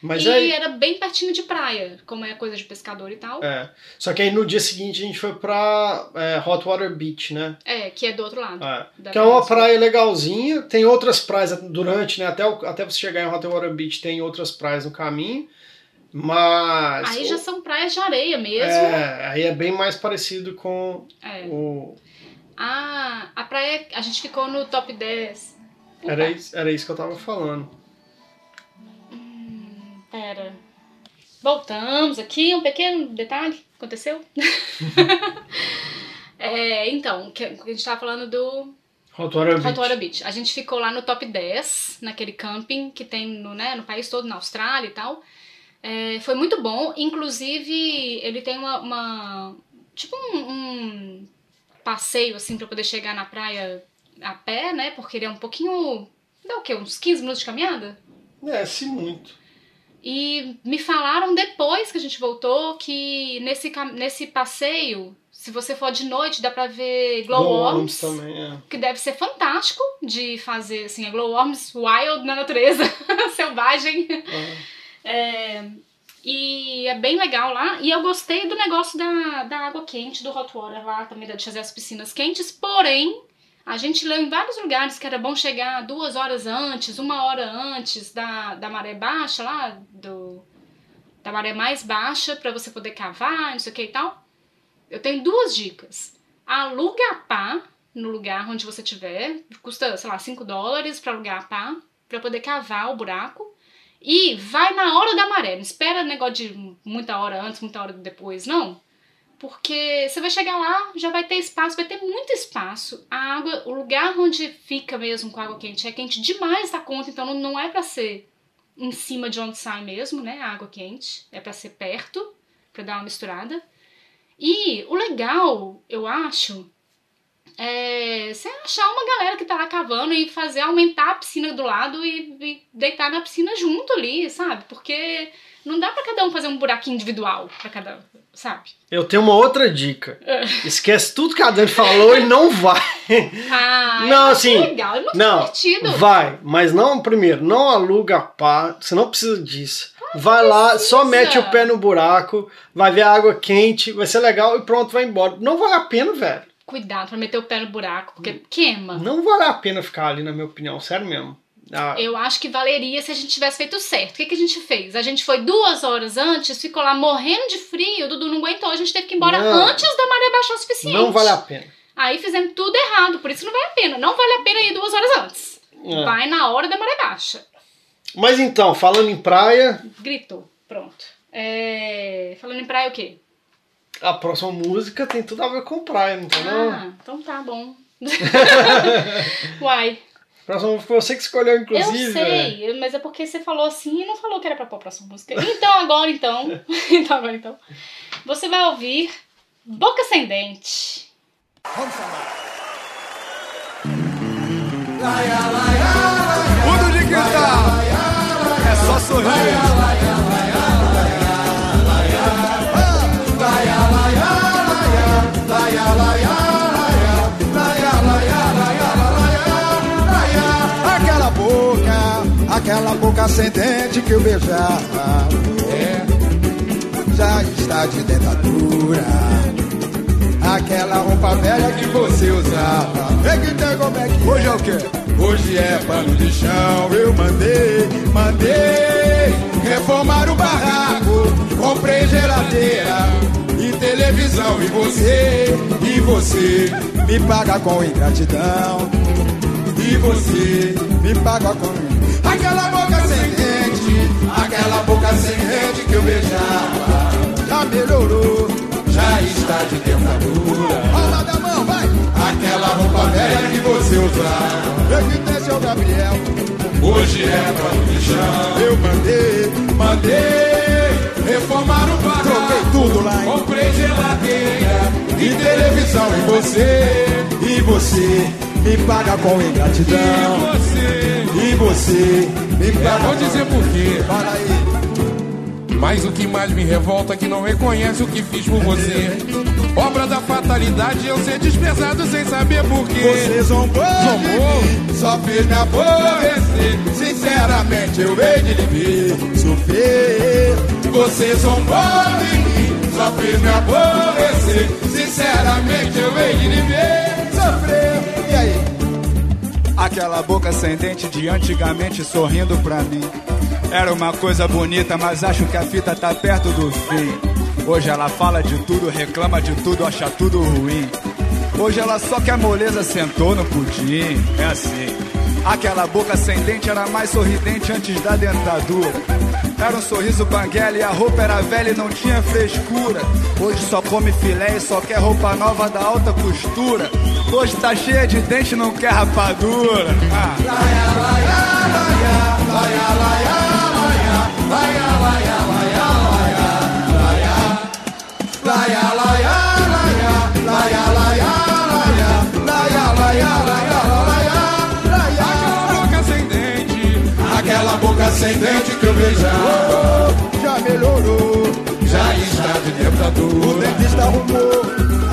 Mas e aí. era bem pertinho de praia, como é coisa de pescador e tal. É. Só que aí no dia seguinte a gente foi pra é, Hot Water Beach, né? É, que é do outro lado. É. Que é uma praia legalzinha. Tem outras praias durante, né? Até, até você chegar em Hot Water Beach tem outras praias no caminho. Mas. Aí já são praias de areia mesmo. É, aí é bem mais parecido com É. o. Ah, a praia. A gente ficou no top 10. Era isso, era isso que eu tava falando. Pera. Voltamos aqui, um pequeno detalhe aconteceu. É, então, que a gente tava falando do Rotora Beach. Rotorua Beach. A gente ficou lá no top 10, naquele camping que tem no, né, no país todo, na Austrália e tal. É, foi muito bom. Inclusive, ele tem uma. uma- tipo um, um passeio, assim, pra poder chegar na praia a pé, né? Porque ele é um pouquinho. Dá o quê? Uns 15 minutos de caminhada? É, se muito. E me falaram depois que a gente voltou que nesse, nesse passeio, se você for de noite, dá pra ver glowworms. Glowworms também, é. Que deve ser fantástico de fazer, assim, é glowworms wild na natureza, selvagem. É, e é bem legal lá. E eu gostei do negócio da, da água quente, do hot water lá, também de fazer as piscinas quentes. Porém, a gente leu em vários lugares que era bom chegar duas horas antes, uma hora antes da, da maré baixa lá, do, da maré mais baixa, pra você poder cavar, não sei o que e tal. Eu tenho duas dicas. Aluga a pá no lugar onde você tiver. Custa, sei lá, 5 dólares pra alugar a pá, pra poder cavar o buraco. E vai na hora da maré. Não espera negócio de muita hora antes, muita hora depois, não. Porque você vai chegar lá, já vai ter espaço, vai ter muito espaço. A água, o lugar onde fica mesmo com água quente é quente demais da conta, então não- é pra ser em cima de onde sai mesmo, né? A água quente. É pra ser perto, pra dar uma misturada. E o legal, eu acho, é você achar uma galera que tá lá cavando e fazer aumentar a piscina do lado e, e deitar na piscina junto ali, sabe? Porque não dá pra cada um fazer um buraquinho individual pra cada, sabe? Eu tenho uma outra dica. É. Esquece tudo que a Dani falou e não vai. Ah, Não, acho assim, legal, é muito Não, divertido. vai, mas não, primeiro, não aluga pá, você não precisa disso. Vai lá, precisa. só mete o pé no buraco, vai ver a água quente, vai ser legal e pronto, vai embora. Não vale a pena, velho. Cuidado pra meter o pé no buraco, porque queima. Não vale a pena ficar ali, na minha opinião, sério mesmo. Ah, Eu acho que valeria se a gente tivesse feito certo. O que, que a gente fez? A gente foi duas horas antes, ficou lá morrendo de frio, o Dudu não aguentou, a gente teve que ir embora Não. antes da maré baixar o suficiente. não vale a pena. Aí fizemos tudo errado, por isso não vale a pena. Não vale a pena ir duas horas antes. É. Vai na hora da maré baixa. Mas então, falando em praia, Gritou. Pronto. É, Falando em praia, o quê? A próxima música tem tudo a ver com não tem não? Ah, então tá bom. Uai. A próxima música foi você que escolheu, inclusive. eu sei, mas é porque você falou assim e não falou que era pra pôr a próxima música. Então, agora então. então, agora então. Você vai ouvir Boca Sem Dente. Mundo de cristal. É só sorrir. Aquela boca sem dente que eu beijava. É, já está de dentadura. Aquela roupa velha que você usava. Vem que tem como é que Hoje é o quê? Hoje é pano de chão. Eu mandei, mandei reformar o barraco. Comprei geladeira e televisão. E você, e você me paga com ingratidão. E você me paga com aquela boca sem dente que eu beijava. Já melhorou, já está de dentadura. Palma da mão, vai! Aquela roupa velha que você usava. Eu que seu Gabriel. Hoje é pano de chão. Eu mandei, mandei reformar o barraco. Troquei tudo lá, hein? Comprei geladeira e televisão. E você, e você me paga com ingratidão. E você, e você me paga. Vou dizer por quê. Fala aí. Mas o que mais me revolta é que não reconhece o que fiz por você. Obra da fatalidade, eu ser desprezado sem saber por quê. Você zombou, Zombou? só fez me aborrecer. Sinceramente, eu vejo de lhe sofrer. Você zombou de mim, só fez me aborrecer. Sinceramente, eu vejo de lhe sofrer. E aí? Aquela boca sem dente de antigamente sorrindo pra mim. Era uma coisa bonita, mas acho que a fita tá perto do fim. Hoje ela fala de tudo, reclama de tudo, acha tudo ruim. Hoje ela só quer moleza, sentou no pudim. É assim. Aquela boca sem dente era mais sorridente antes da dentadura. Era um sorriso banguela e a roupa era velha e não tinha frescura. Hoje só come filé e só quer roupa nova da alta costura. Hoje tá cheia de dente e não quer rapadura. Ah. Dente, aquela boca sem dente que eu beijava. Já melhorou, Já está de o dentadura. dentista arrumou.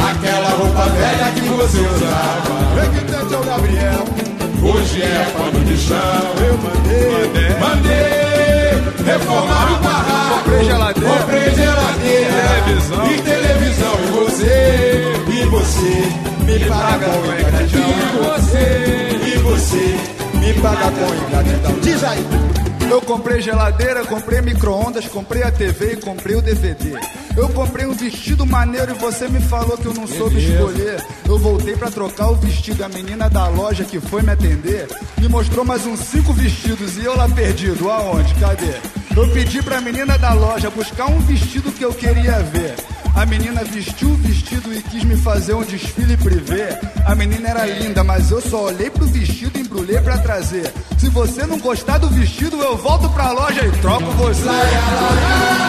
Aquela roupa velha que você usava. Vem que dente é o Gabriel. Hoje é pano de chão. Eu mandei. Mandei reformar o barraco. Comprei geladeira. Comprei geladeira. Televisão. E televisão. E você. E você me paga com ingratidão. E você. E você me paga com ingratidão. Diz aí. Eu comprei geladeira, comprei micro-ondas, comprei a TV e comprei o DVD. Eu comprei um vestido maneiro e você me falou que eu não soube escolher. Eu voltei pra trocar o vestido. A menina da loja que foi me atender me mostrou mais uns cinco vestidos e eu lá perdido. Aonde? Cadê? Eu pedi pra menina da loja buscar um vestido que eu queria ver. A menina vestiu o vestido e quis me fazer um desfile privê. A menina era linda, mas eu só olhei pro vestido e embrulhei pra trazer. Se você não gostar do vestido, eu volto pra loja e troco você. Sinceramente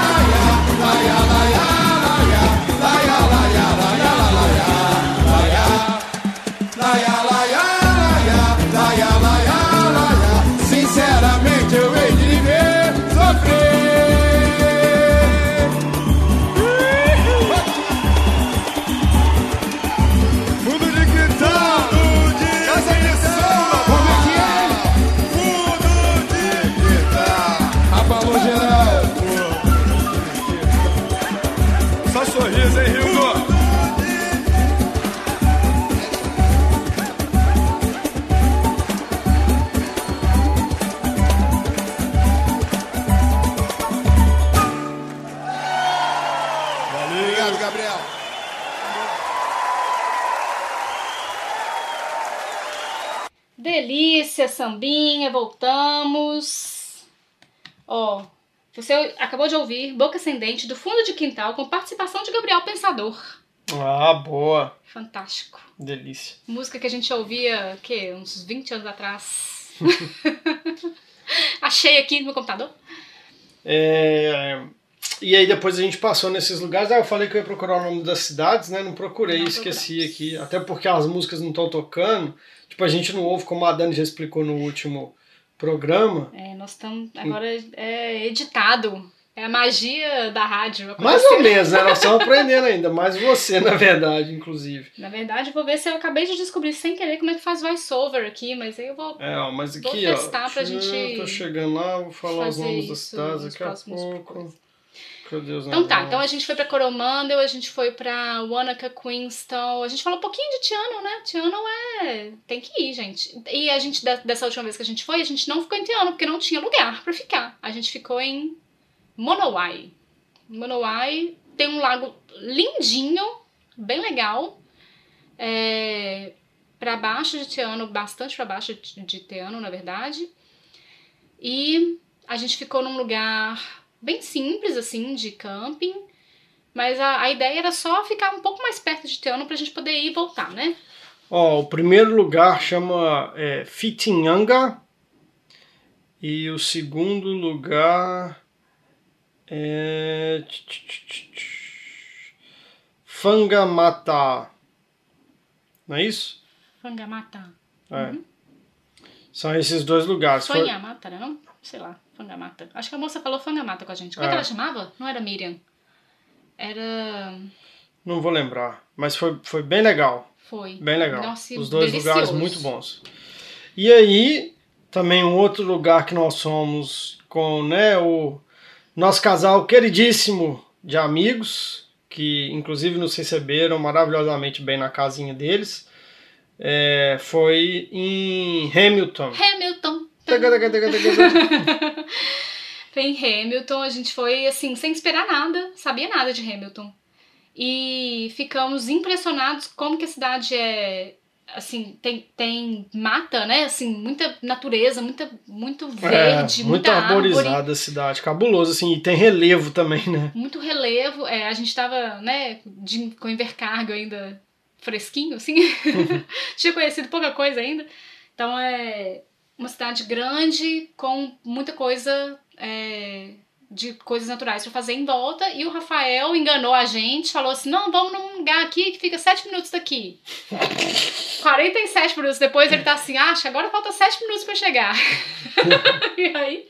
você acabou de ouvir Boca Ascendente do Fundo de Quintal com participação de Gabriel Pensador. Ah, boa. Fantástico. Delícia. Música que a gente ouvia, que uns 20 anos atrás. Achei aqui no meu computador. É, E aí depois a gente passou nesses lugares. Ah, eu falei que eu ia procurar o nome das cidades, né? Não procurei, Não esqueci procuramos. aqui. Até porque as músicas não estão tocando. Tipo, a gente não ouve, como a Dani já explicou no último programa. É, nós estamos. Agora é editado. É a magia da rádio. Mais ou menos, né? Nós estamos aprendendo ainda. Mais você, na verdade, inclusive. Na verdade, vou ver se eu acabei de descobrir sem querer como é que faz voiceover aqui, mas aí eu vou É, ó, mas Vou aqui, ó. testar pra deixa eu- gente Tô chegando lá, vou falar os nomes das cidades daqui a pouco. coisas. Os Então tá, então a gente foi pra Coromandel, a gente foi pra Wanaka, Queenstown, a gente falou um pouquinho de Tiano, né? Tiano é... tem que ir, gente. E a gente, de- dessa última vez que a gente foi, a gente não ficou em Tiano, porque não tinha lugar pra ficar. A gente ficou em Monowai. Monowai tem um lago lindinho, bem legal. É... Pra baixo de Tiano, bastante pra baixo de de Tiano, na verdade. E a gente ficou num lugar bem simples, assim, de camping. Mas a, a ideia era só ficar um pouco mais perto de Teano pra gente poder ir e voltar, né? Ó, o primeiro lugar chama é, Fitinhanga. E o segundo lugar é. Fangamata. Não é isso? Fangamata. É. São esses dois lugares. Foi- Fanhamata, não? Sei lá, Fangamata. Acho que a moça falou Fangamata com a gente. Como é, que É. ela chamava? Não era Miriam. Era. Não vou lembrar. Mas foi, foi bem legal. Foi. Bem legal. Nossa, Os dois delicioso. lugares muito bons. E aí, também um outro lugar que nós fomos com né, o nosso casal queridíssimo de amigos, que inclusive nos receberam maravilhosamente bem na casinha deles, é, foi em Hamilton. Hamilton. Foi em Hamilton, a gente foi assim, sem esperar nada, sabia nada de Hamilton. E ficamos impressionados como que a cidade é assim, tem, tem mata, né? Assim, muita natureza, muita, muito É, verde, muito muita árvore. arborizada a cidade, cabuloso, assim, e tem relevo também, né? muito relevo. É, a gente tava, né, de, com Invercargo ainda fresquinho, assim. Tinha conhecido pouca coisa ainda. Então é uma cidade grande com muita coisa é, de coisas naturais pra fazer em volta. E o Rafael enganou a gente, falou assim: não, vamos num lugar aqui que fica 7 minutos daqui. 47 minutos depois ele tá assim, acha, agora falta 7 minutos pra chegar. e aí,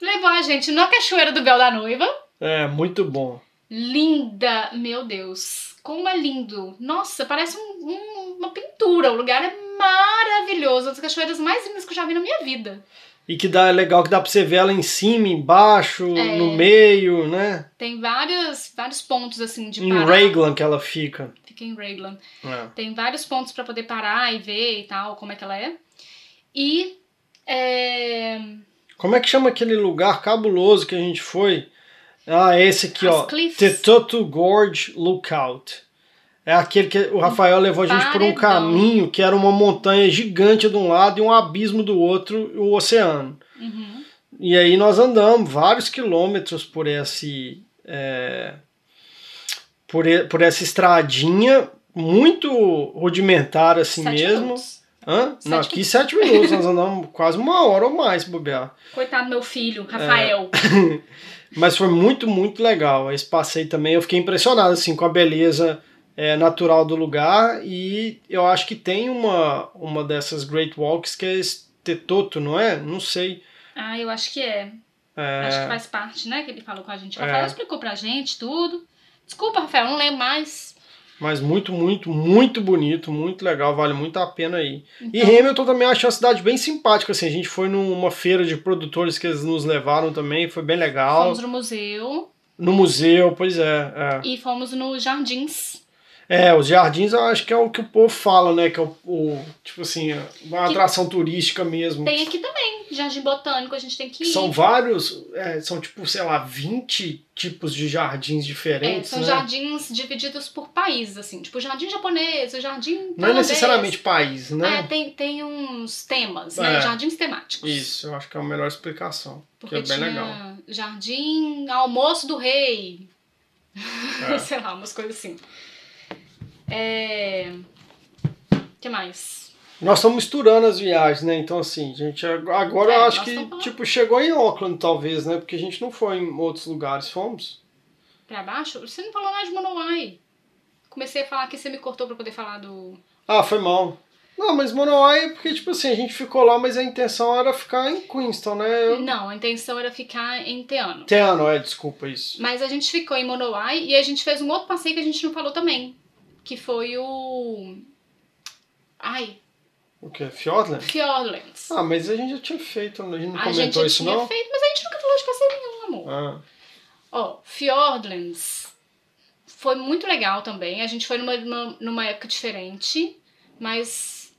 levou a gente na Cachoeira do Véu da Noiva. É, muito bom. Linda, meu Deus, como é lindo. Nossa, parece um- um- uma pintura. O lugar é maravilhoso. Uma das cachoeiras mais lindas que eu já vi na minha vida. E que dá, é legal que dá pra você ver ela em cima, embaixo, É. no meio, né? Tem vários, vários pontos assim de Em parar. Raglan que ela fica. Fica em Raglan. É. Tem vários pontos pra poder parar e ver e tal, como é que ela é. E é, Como é que chama aquele lugar cabuloso que a gente foi? Ah, esse aqui, As ó. Cliffs. Tetoto Gorge Lookout. É aquele que o Rafael levou a gente por um Paredão. caminho que era uma montanha gigante de um lado e um abismo do outro, o oceano. uhum. E aí nós andamos vários quilômetros por esse é, por, por essa estradinha muito rudimentar assim Sete mesmo. minutos. Hã? Sete Não, aqui sete minutos, nós andamos quase uma hora ou mais bobear. Coitado do meu filho, É. Rafael. Mas foi muito, muito legal. Esse passeio também eu fiquei impressionado assim com a beleza é, natural do lugar e eu acho que tem uma, uma dessas Great Walks que é esse Tetoto, não é? Não sei. Ah, eu acho que é. É, Acho que faz parte, né? Que ele falou com a gente. O É. Rafael explicou pra gente tudo. Desculpa, Rafael, não lembro mais. Mas muito, muito, muito bonito, muito legal, vale muito a pena ir. E Então- Hamilton também eu achei uma cidade bem simpática, assim, a gente foi numa feira de produtores que eles nos levaram também, foi bem legal. Fomos no museu No museu, pois é, é. e fomos no Jardins. É, os jardins eu acho que é o que o povo fala, né, que é o, o- tipo assim, uma Que- atração turística mesmo. Tem aqui também, Jardim Botânico, a gente tem que ir. São vários, é, são tipo, sei lá, 20 tipos de jardins É, diferentes, são né? jardins divididos por países, assim. Tipo, jardim japonês, o jardim Não é necessariamente país, É, né? tem, tem uns temas, né? É. Jardins temáticos. Isso, eu acho que é a melhor explicação, Porque que é bem legal. jardim almoço do rei. É. Sei lá, umas coisas assim. É... que mais? Nós estamos misturando as viagens, né? Então, assim, gente, agora É, eu acho que, falando- tipo, chegou em Auckland, talvez, né? Porque a gente não foi em outros lugares, fomos? Pra baixo? Você não falou nada de Monowai. Comecei a falar que você me cortou pra poder falar do... Ah, foi mal. Não, mas Monowai é porque, tipo assim, a gente ficou lá, mas a intenção era ficar em Queenstown, né? Eu... Não, a intenção era ficar em Teano. Teano, é, desculpa isso. Mas a gente ficou em Monowai e a gente fez um outro passeio que a gente não falou também. Que foi o... Ai, O quê? Fiordland? Fjordlands. Ah, mas a gente já tinha feito, a gente não a comentou gente já isso, tinha não? feito, mas a gente nunca falou de passeio nenhum, amor. Ah, Ó, Fjordlands foi muito legal também. A gente foi numa, numa, numa época diferente, mas.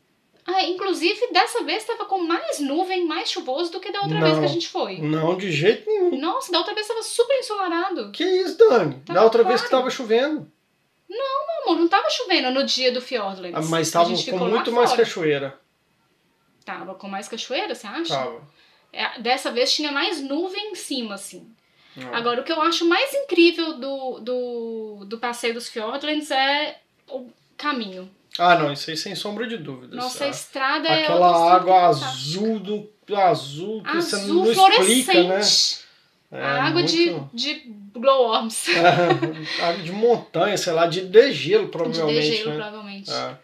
Ah, inclusive, dessa vez estava com mais nuvem, mais chuvoso do que da outra Não. vez que a gente foi. não, de jeito nenhum. Nossa, da outra vez estava super ensolarado. Que isso, Dani? Tava da outra vez que claro. tava chovendo. Não, amor, não tava chovendo no dia do Fjordlands. Ah, mas tava com muito mais fora. cachoeira. Tava com mais cachoeira, você acha? Tava. É, dessa vez tinha mais nuvem em cima, assim. Ah. Agora, o que eu acho mais incrível do, do, do passeio dos Fjordlands é o caminho. Ah, não, isso aí sem sombra de dúvidas. Nossa, a Ah, estrada é Aquela água azul do azul que você Azul não explica, né? fluorescente. É, a água de, muito- de glowworms. água de montanha, sei lá, de degelo de provavelmente, degelo, né? provavelmente. É.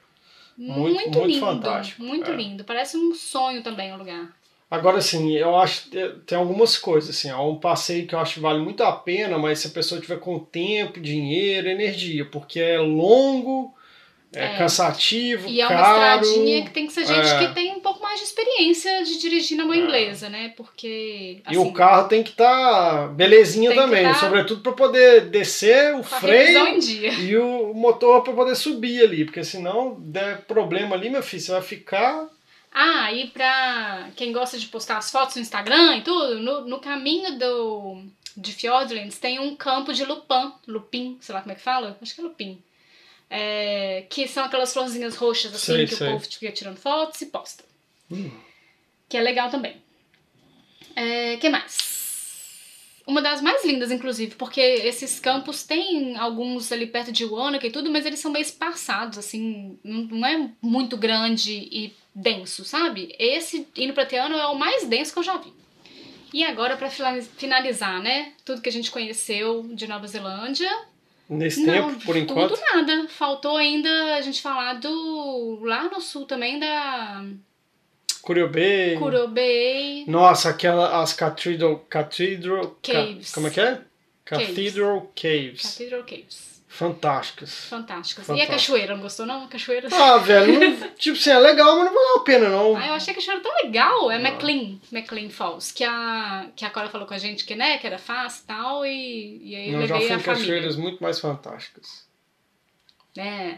Muito, Muito- muito lindo. fantástico. Muito É. lindo. Parece um sonho também o lugar. Agora, assim, eu acho que tem algumas coisas, assim, é um passeio que eu acho que vale muito a pena, mas se a pessoa tiver com tempo, dinheiro, energia, porque é longo, é, É. cansativo, E é uma caro. estradinha que tem que ser gente é. que tem um pouco mais de experiência de dirigir na mão É. inglesa, né? Porque. E o assim, carro tem que estar belezinha Tem que também, tá- sobretudo para poder descer o freio dia. e o motor para poder subir ali, porque senão der problema ali, meu filho, você vai ficar Ah, e pra quem gosta de postar as fotos no Instagram e tudo, no, no caminho do, de Fjordlands tem um campo de lupin, lupim, sei lá como é que fala, acho que é lupim. É, que são aquelas florzinhas roxas assim Sei, que sei. Hum. o povo fica tirando fotos e posta. Que é legal também. É, que mais? Uma das mais lindas, inclusive, porque esses campos têm alguns ali perto de Wanaka e tudo, mas eles são bem espaçados, assim, não é muito grande e denso, sabe? Esse indo pra Teano é o mais denso que eu já vi. E agora, fila- finalizar, né? Tudo que a gente conheceu de Nova Zelândia. Nesse não, tempo, por enquanto. Tudo nada. Faltou ainda a gente falar do. lá no sul também da Curio Bay. Kuro Bay. Nossa, aquela, as Cathedral. Cathedral. ca- Caves. como é que é? Caves. Cathedral Caves. Cathedral Caves. Fantásticas. Fantásticas. E a cachoeira, não gostou não? Cachoeira. Ah, velho, não- tipo assim, é legal, mas não valeu a pena, não. Ah, eu achei a cachoeira tão legal. É McLean, McLean Falls. Que a, que a Cora falou com a gente que, né, que era fácil e tal. E, e aí eu Não, já levei fui a em família. cachoeiras muito mais fantásticas. É.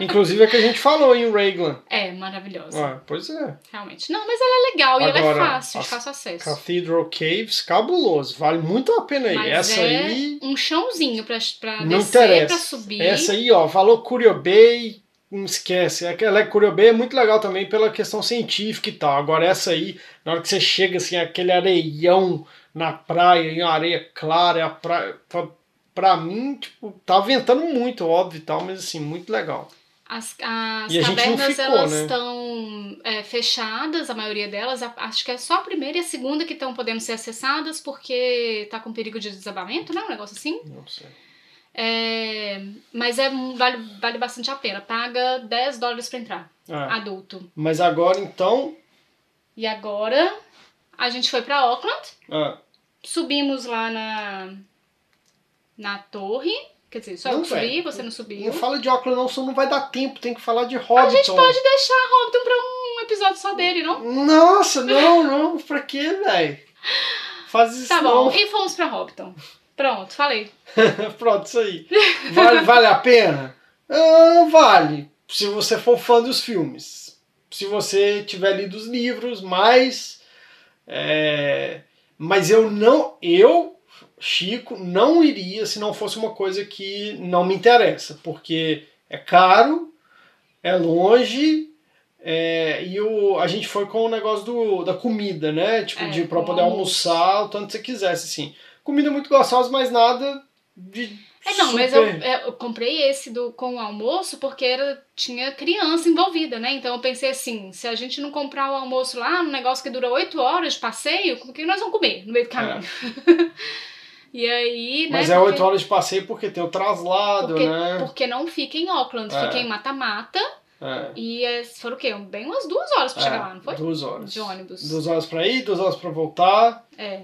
Inclusive a que a gente falou em Raglan. É, maravilhosa. Olha, pois é. Realmente. Não, mas ela é legal e ela é Agora, fácil, de fácil acesso. Cathedral Caves, cabuloso. Vale muito a pena aí. Mas Essa é aí. um chãozinho pra, pra Não descer, interessa. pra subir. Essa aí, ó, falou Curio Bay, não esquece. Aquela Curio Bay é muito legal também pela questão científica e tal. Agora essa aí, na hora que você chega assim, aquele areião na praia, em areia clara, a praia, pra, mim, tipo, tá ventando muito, óbvio e tal, mas assim, muito legal. As, as cavernas ficou, elas né? estão é, fechadas, a maioria delas. Acho que é só a primeira e a segunda que estão podendo ser acessadas porque tá com perigo de desabamento, né? Um negócio assim. Não sei. É, mas é, vale, vale bastante a pena. Paga 10 dólares pra entrar, É. adulto. Mas agora então. E agora a gente foi pra Auckland, ah, subimos lá na, na torre. Quer dizer, só Não, velho. você não subiu. não fala de Auckland, não, senão não vai dar tempo, tem que falar de A Hobbiton. gente pode deixar Hobbiton pra um episódio só dele, não? Nossa, não, não, pra quê, velho? Faz isso Tá não. bom, e fomos pra Hobbiton. Pronto, falei. Pronto, isso aí. Vale, vale a pena? Ah, vale. Se você for fã dos filmes. Se você tiver lido os livros, mas. é, mas eu não. Eu, Chico, não iria se não fosse uma coisa que não me interessa. Porque é caro, é longe. é, e o, a gente foi com o negócio do, da comida, né? Tipo, É, de, pra poder almoço. almoçar o tanto que você quisesse, assim. Comida muito gostosa, mas nada de. É, não, mas eu, super- é, eu comprei esse do, com o almoço porque era, tinha criança envolvida, né? Então eu pensei assim, se a gente não comprar o almoço lá, um negócio que dura 8 horas de passeio, o que nós vamos comer no meio do caminho? e aí, né? É. Mas é 8 horas de passeio porque tem o traslado, porque, né? porque não fica em Auckland, É. fica em Mata-Mata. É. E é, foram o quê? Bem umas duas horas pra chegar É, lá, não foi? Duas horas. De ônibus. Duas horas pra ir, duas horas pra voltar. É.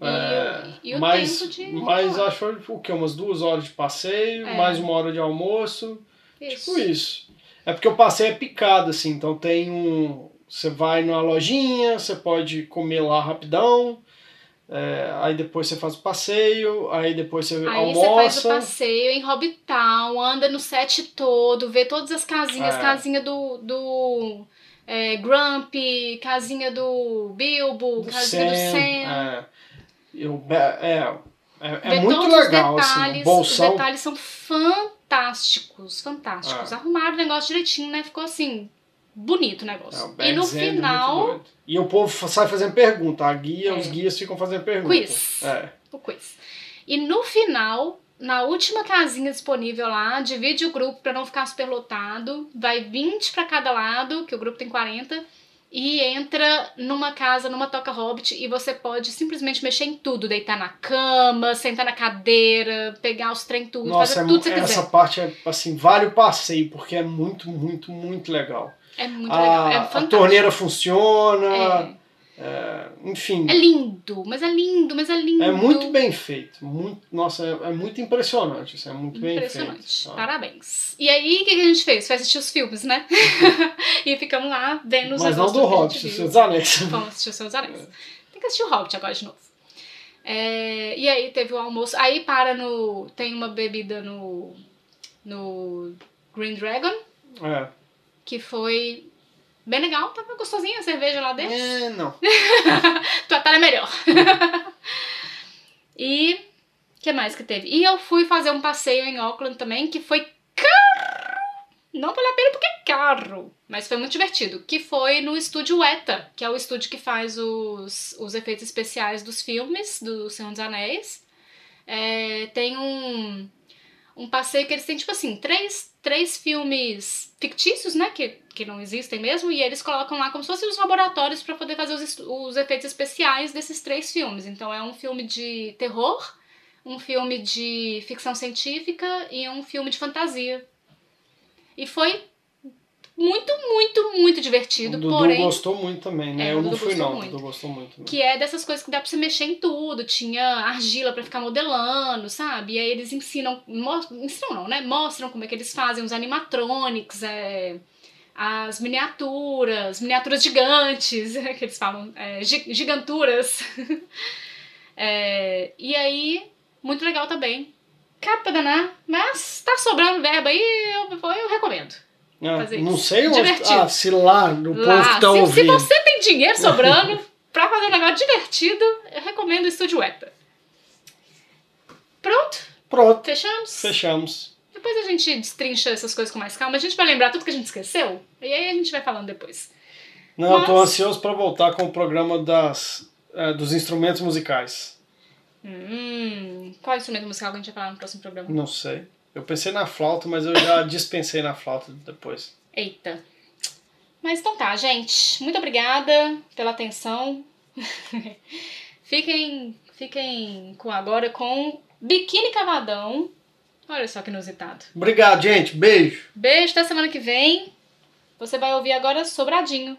E, É, e o mas, tempo de. mas acho que foi o quê? Umas duas horas de passeio, É. mais uma hora de almoço. Isso. Tipo isso. É porque o passeio é picado, assim. Então tem um. Você vai numa lojinha, você pode comer lá rapidão. É, aí depois você faz o passeio, aí depois você Aí você almoça. faz o passeio em Hobbitown, anda no set todo, vê todas as casinhas, É. casinha do, do é, Grumpy, casinha do Bilbo, do casinha do Sam. É, eu, é, é, é Vê muito legal, os assim. detalhes, o Bolsão. Os detalhes são fantásticos, fantásticos. É. Arrumaram o negócio direitinho, né? Ficou assim, bonito o negócio. É, o e no é final. E o povo sai fazendo pergunta. A guia, É. os guias ficam fazendo pergunta. Quiz. É. o quiz. E no final, na última casinha disponível lá, divide o grupo pra não ficar superlotado. Vai 20 pra cada lado, que o grupo tem 40. E entra numa casa, numa toca hobbit, e você pode simplesmente mexer em tudo. Deitar na cama, sentar na cadeira, pegar os trem tudo, Nossa, fazer é tudo que você essa quiser. parte é assim, vale o passeio, porque é muito, muito, muito legal. É muito legal, é A, a torneira funciona, É. é, enfim. É lindo, mas é lindo, mas é lindo. É muito bem feito. Muito, nossa, é, é muito impressionante. Assim, é muito bem Impressionante. feito. Ah. Parabéns. E aí, o que que a gente fez? Foi assistir os filmes, né? e ficamos lá vendo os Mas não do a Hobbit, os seus anéis. Vamos assistir os seus anéis. Tem que assistir o Hobbit agora de novo. É, e aí teve o almoço. Aí para no. Tem uma bebida no. No Green Dragon, É. que foi bem legal. Tava gostosinha a cerveja lá dentro. É, não. Tua talha é melhor. e. O que mais que teve? E eu fui fazer um passeio em Auckland também, que foi Não vale a pena porque é caro, mas foi muito divertido. Que foi no estúdio ETA, que é o estúdio que faz os, os efeitos especiais dos filmes do Senhor dos Anéis. É, tem um, um passeio que eles têm, tipo assim, três, três filmes fictícios, né? Que, que não existem mesmo, e eles colocam lá como se fossem os laboratórios para poder fazer os, os efeitos especiais desses três filmes. Então é um filme de terror, um filme de ficção científica e um filme de fantasia. E foi muito, muito, muito O divertido, Dudu porém. gostou muito também, né? É, eu o não fui, não. O muito. Dudu gostou muito. Né? Que é dessas coisas que dá pra você mexer em tudo. Tinha argila pra ficar modelando, sabe? E aí eles ensinam. Ensinam não, né? Mostram como é que eles fazem os animatronics, é, as miniaturas, miniaturas gigantes, que eles falam, é, gi- giganturas. É, e aí, muito legal também. Capa danar, mas tá sobrando verba aí, eu, eu recomendo. Ah, não sei. Divertido. Ah, se lá, no povo Lá, que tá se, se ouvindo. você tem dinheiro sobrando pra fazer um negócio divertido, eu recomendo o Estúdio ETA. Pronto, Pronto, fechamos? fechamos. Depois a gente destrincha essas coisas com mais calma. A gente vai lembrar tudo que a gente esqueceu. E aí a gente vai falando depois. Não, eu tô Mas- ansioso pra voltar com o programa das, eh, dos instrumentos musicais. Hum, qual instrumento musical que a gente vai falar no próximo programa? Não sei. Eu pensei na flauta, mas eu já dispensei na flauta depois. Eita. Mas então tá, gente. Muito obrigada pela atenção. fiquem, fiquem com agora com Biquíni Cavadão. Olha só que inusitado. Obrigado, gente. Beijo. Beijo, até semana que vem. Você vai ouvir agora Sobradinho.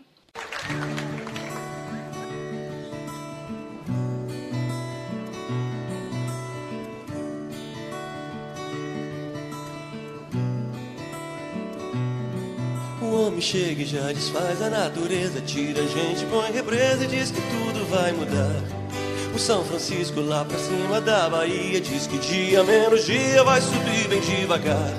O homem chega e já desfaz a natureza, tira a gente, põe represa e diz que tudo vai mudar. O São Francisco lá pra cima da Bahia diz que dia menos dia vai subir bem devagar.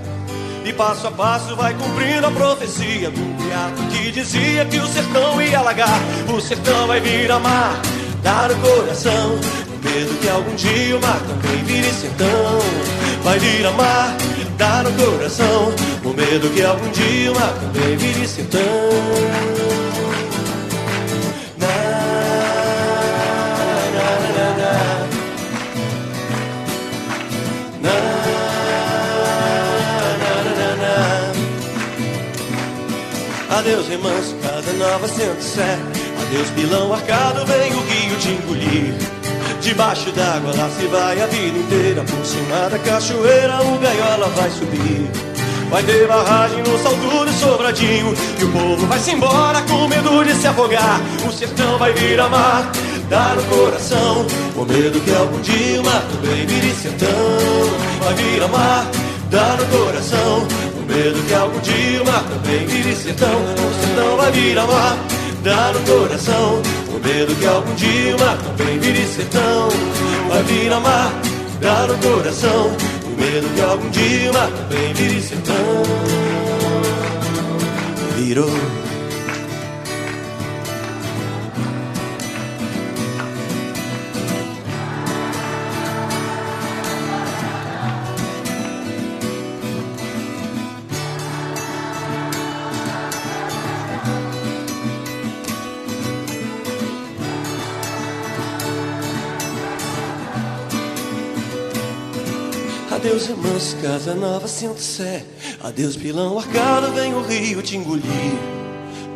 E passo a passo vai cumprindo a profecia do teatro que dizia que o sertão ia alagar. O sertão vai vir mar, dar o coração. Com medo que algum dia o mar também vire sertão. Vai vir mar, dar no coração. Com medo que algum dia o mar também vire sertão. Na, na, na. Adeus, remanso, casa nova, sendo sé. Adeus, pilão arcado, vem o rio te engolir. Debaixo d'água lá se vai a vida inteira. Por cima da cachoeira, o gaiola vai subir. Vai ter barragem no salto do sobradinho. E o povo vai se embora com medo de se afogar. O sertão vai virar mar, dar no coração. Com medo que algum dia o mar também vire sertão. Vai virar mar, dar no coração. Com medo que algum dia o mar também vire sertão. O sertão vai virar mar, dar no coração. Com medo que algum dia o mar também vire sertão. Vai virar mar, dar no coração. Medo que algum dia o mar também vire sertão. Virou. Adeus, remanso, casa nova, sinto sé. Adeus, pilão arcado, vem o rio te engolir.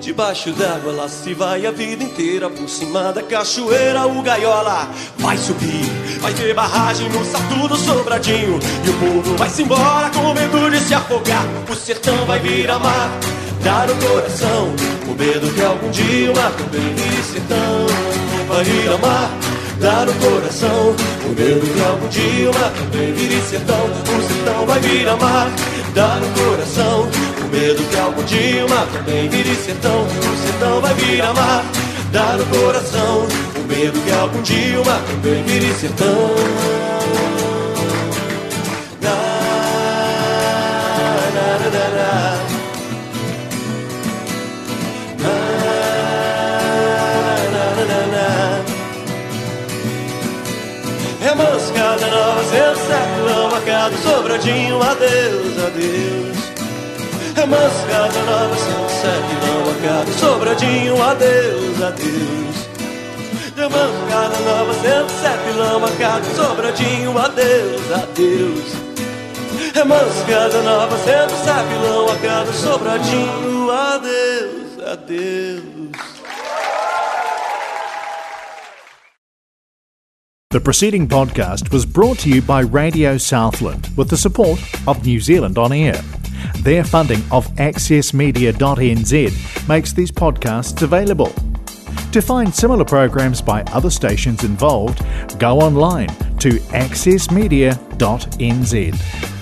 Debaixo d'água lá se vai a vida inteira. Por cima da cachoeira o gaiola vai subir. Vai ter barragem no salto do sobradinho. E o povo vai se embora com medo de se afogar. O sertão vai virar mar, dar o coração. Com medo que algum dia o mar também sertão. Vai virar mar, dar o coração. Com medo que algum dia o mar também vire sertão. O sertão vai virar mar, dar o coração. Com medo que algum dia o mar também vire sertão. O sertão vai virar mar, dar o coração. Com medo que algum dia o mar também vire sertão. Seu século marcado, sobradinho, adeus, adeus. É manso, casa nova, sete, não acaba. Sobradinho, adeus, adeus. É manso, casa nova, sete, não acaba. Sobradinho, adeus, adeus. É manso, casa nova, sete, não acaba. Sobradinho, adeus, adeus. The preceding podcast was brought to you by Radio Southland with the support of New Zealand On Air. Their funding of accessmedia.nz makes these podcasts available. To find similar programs by other stations involved, go online to accessmedia.nz.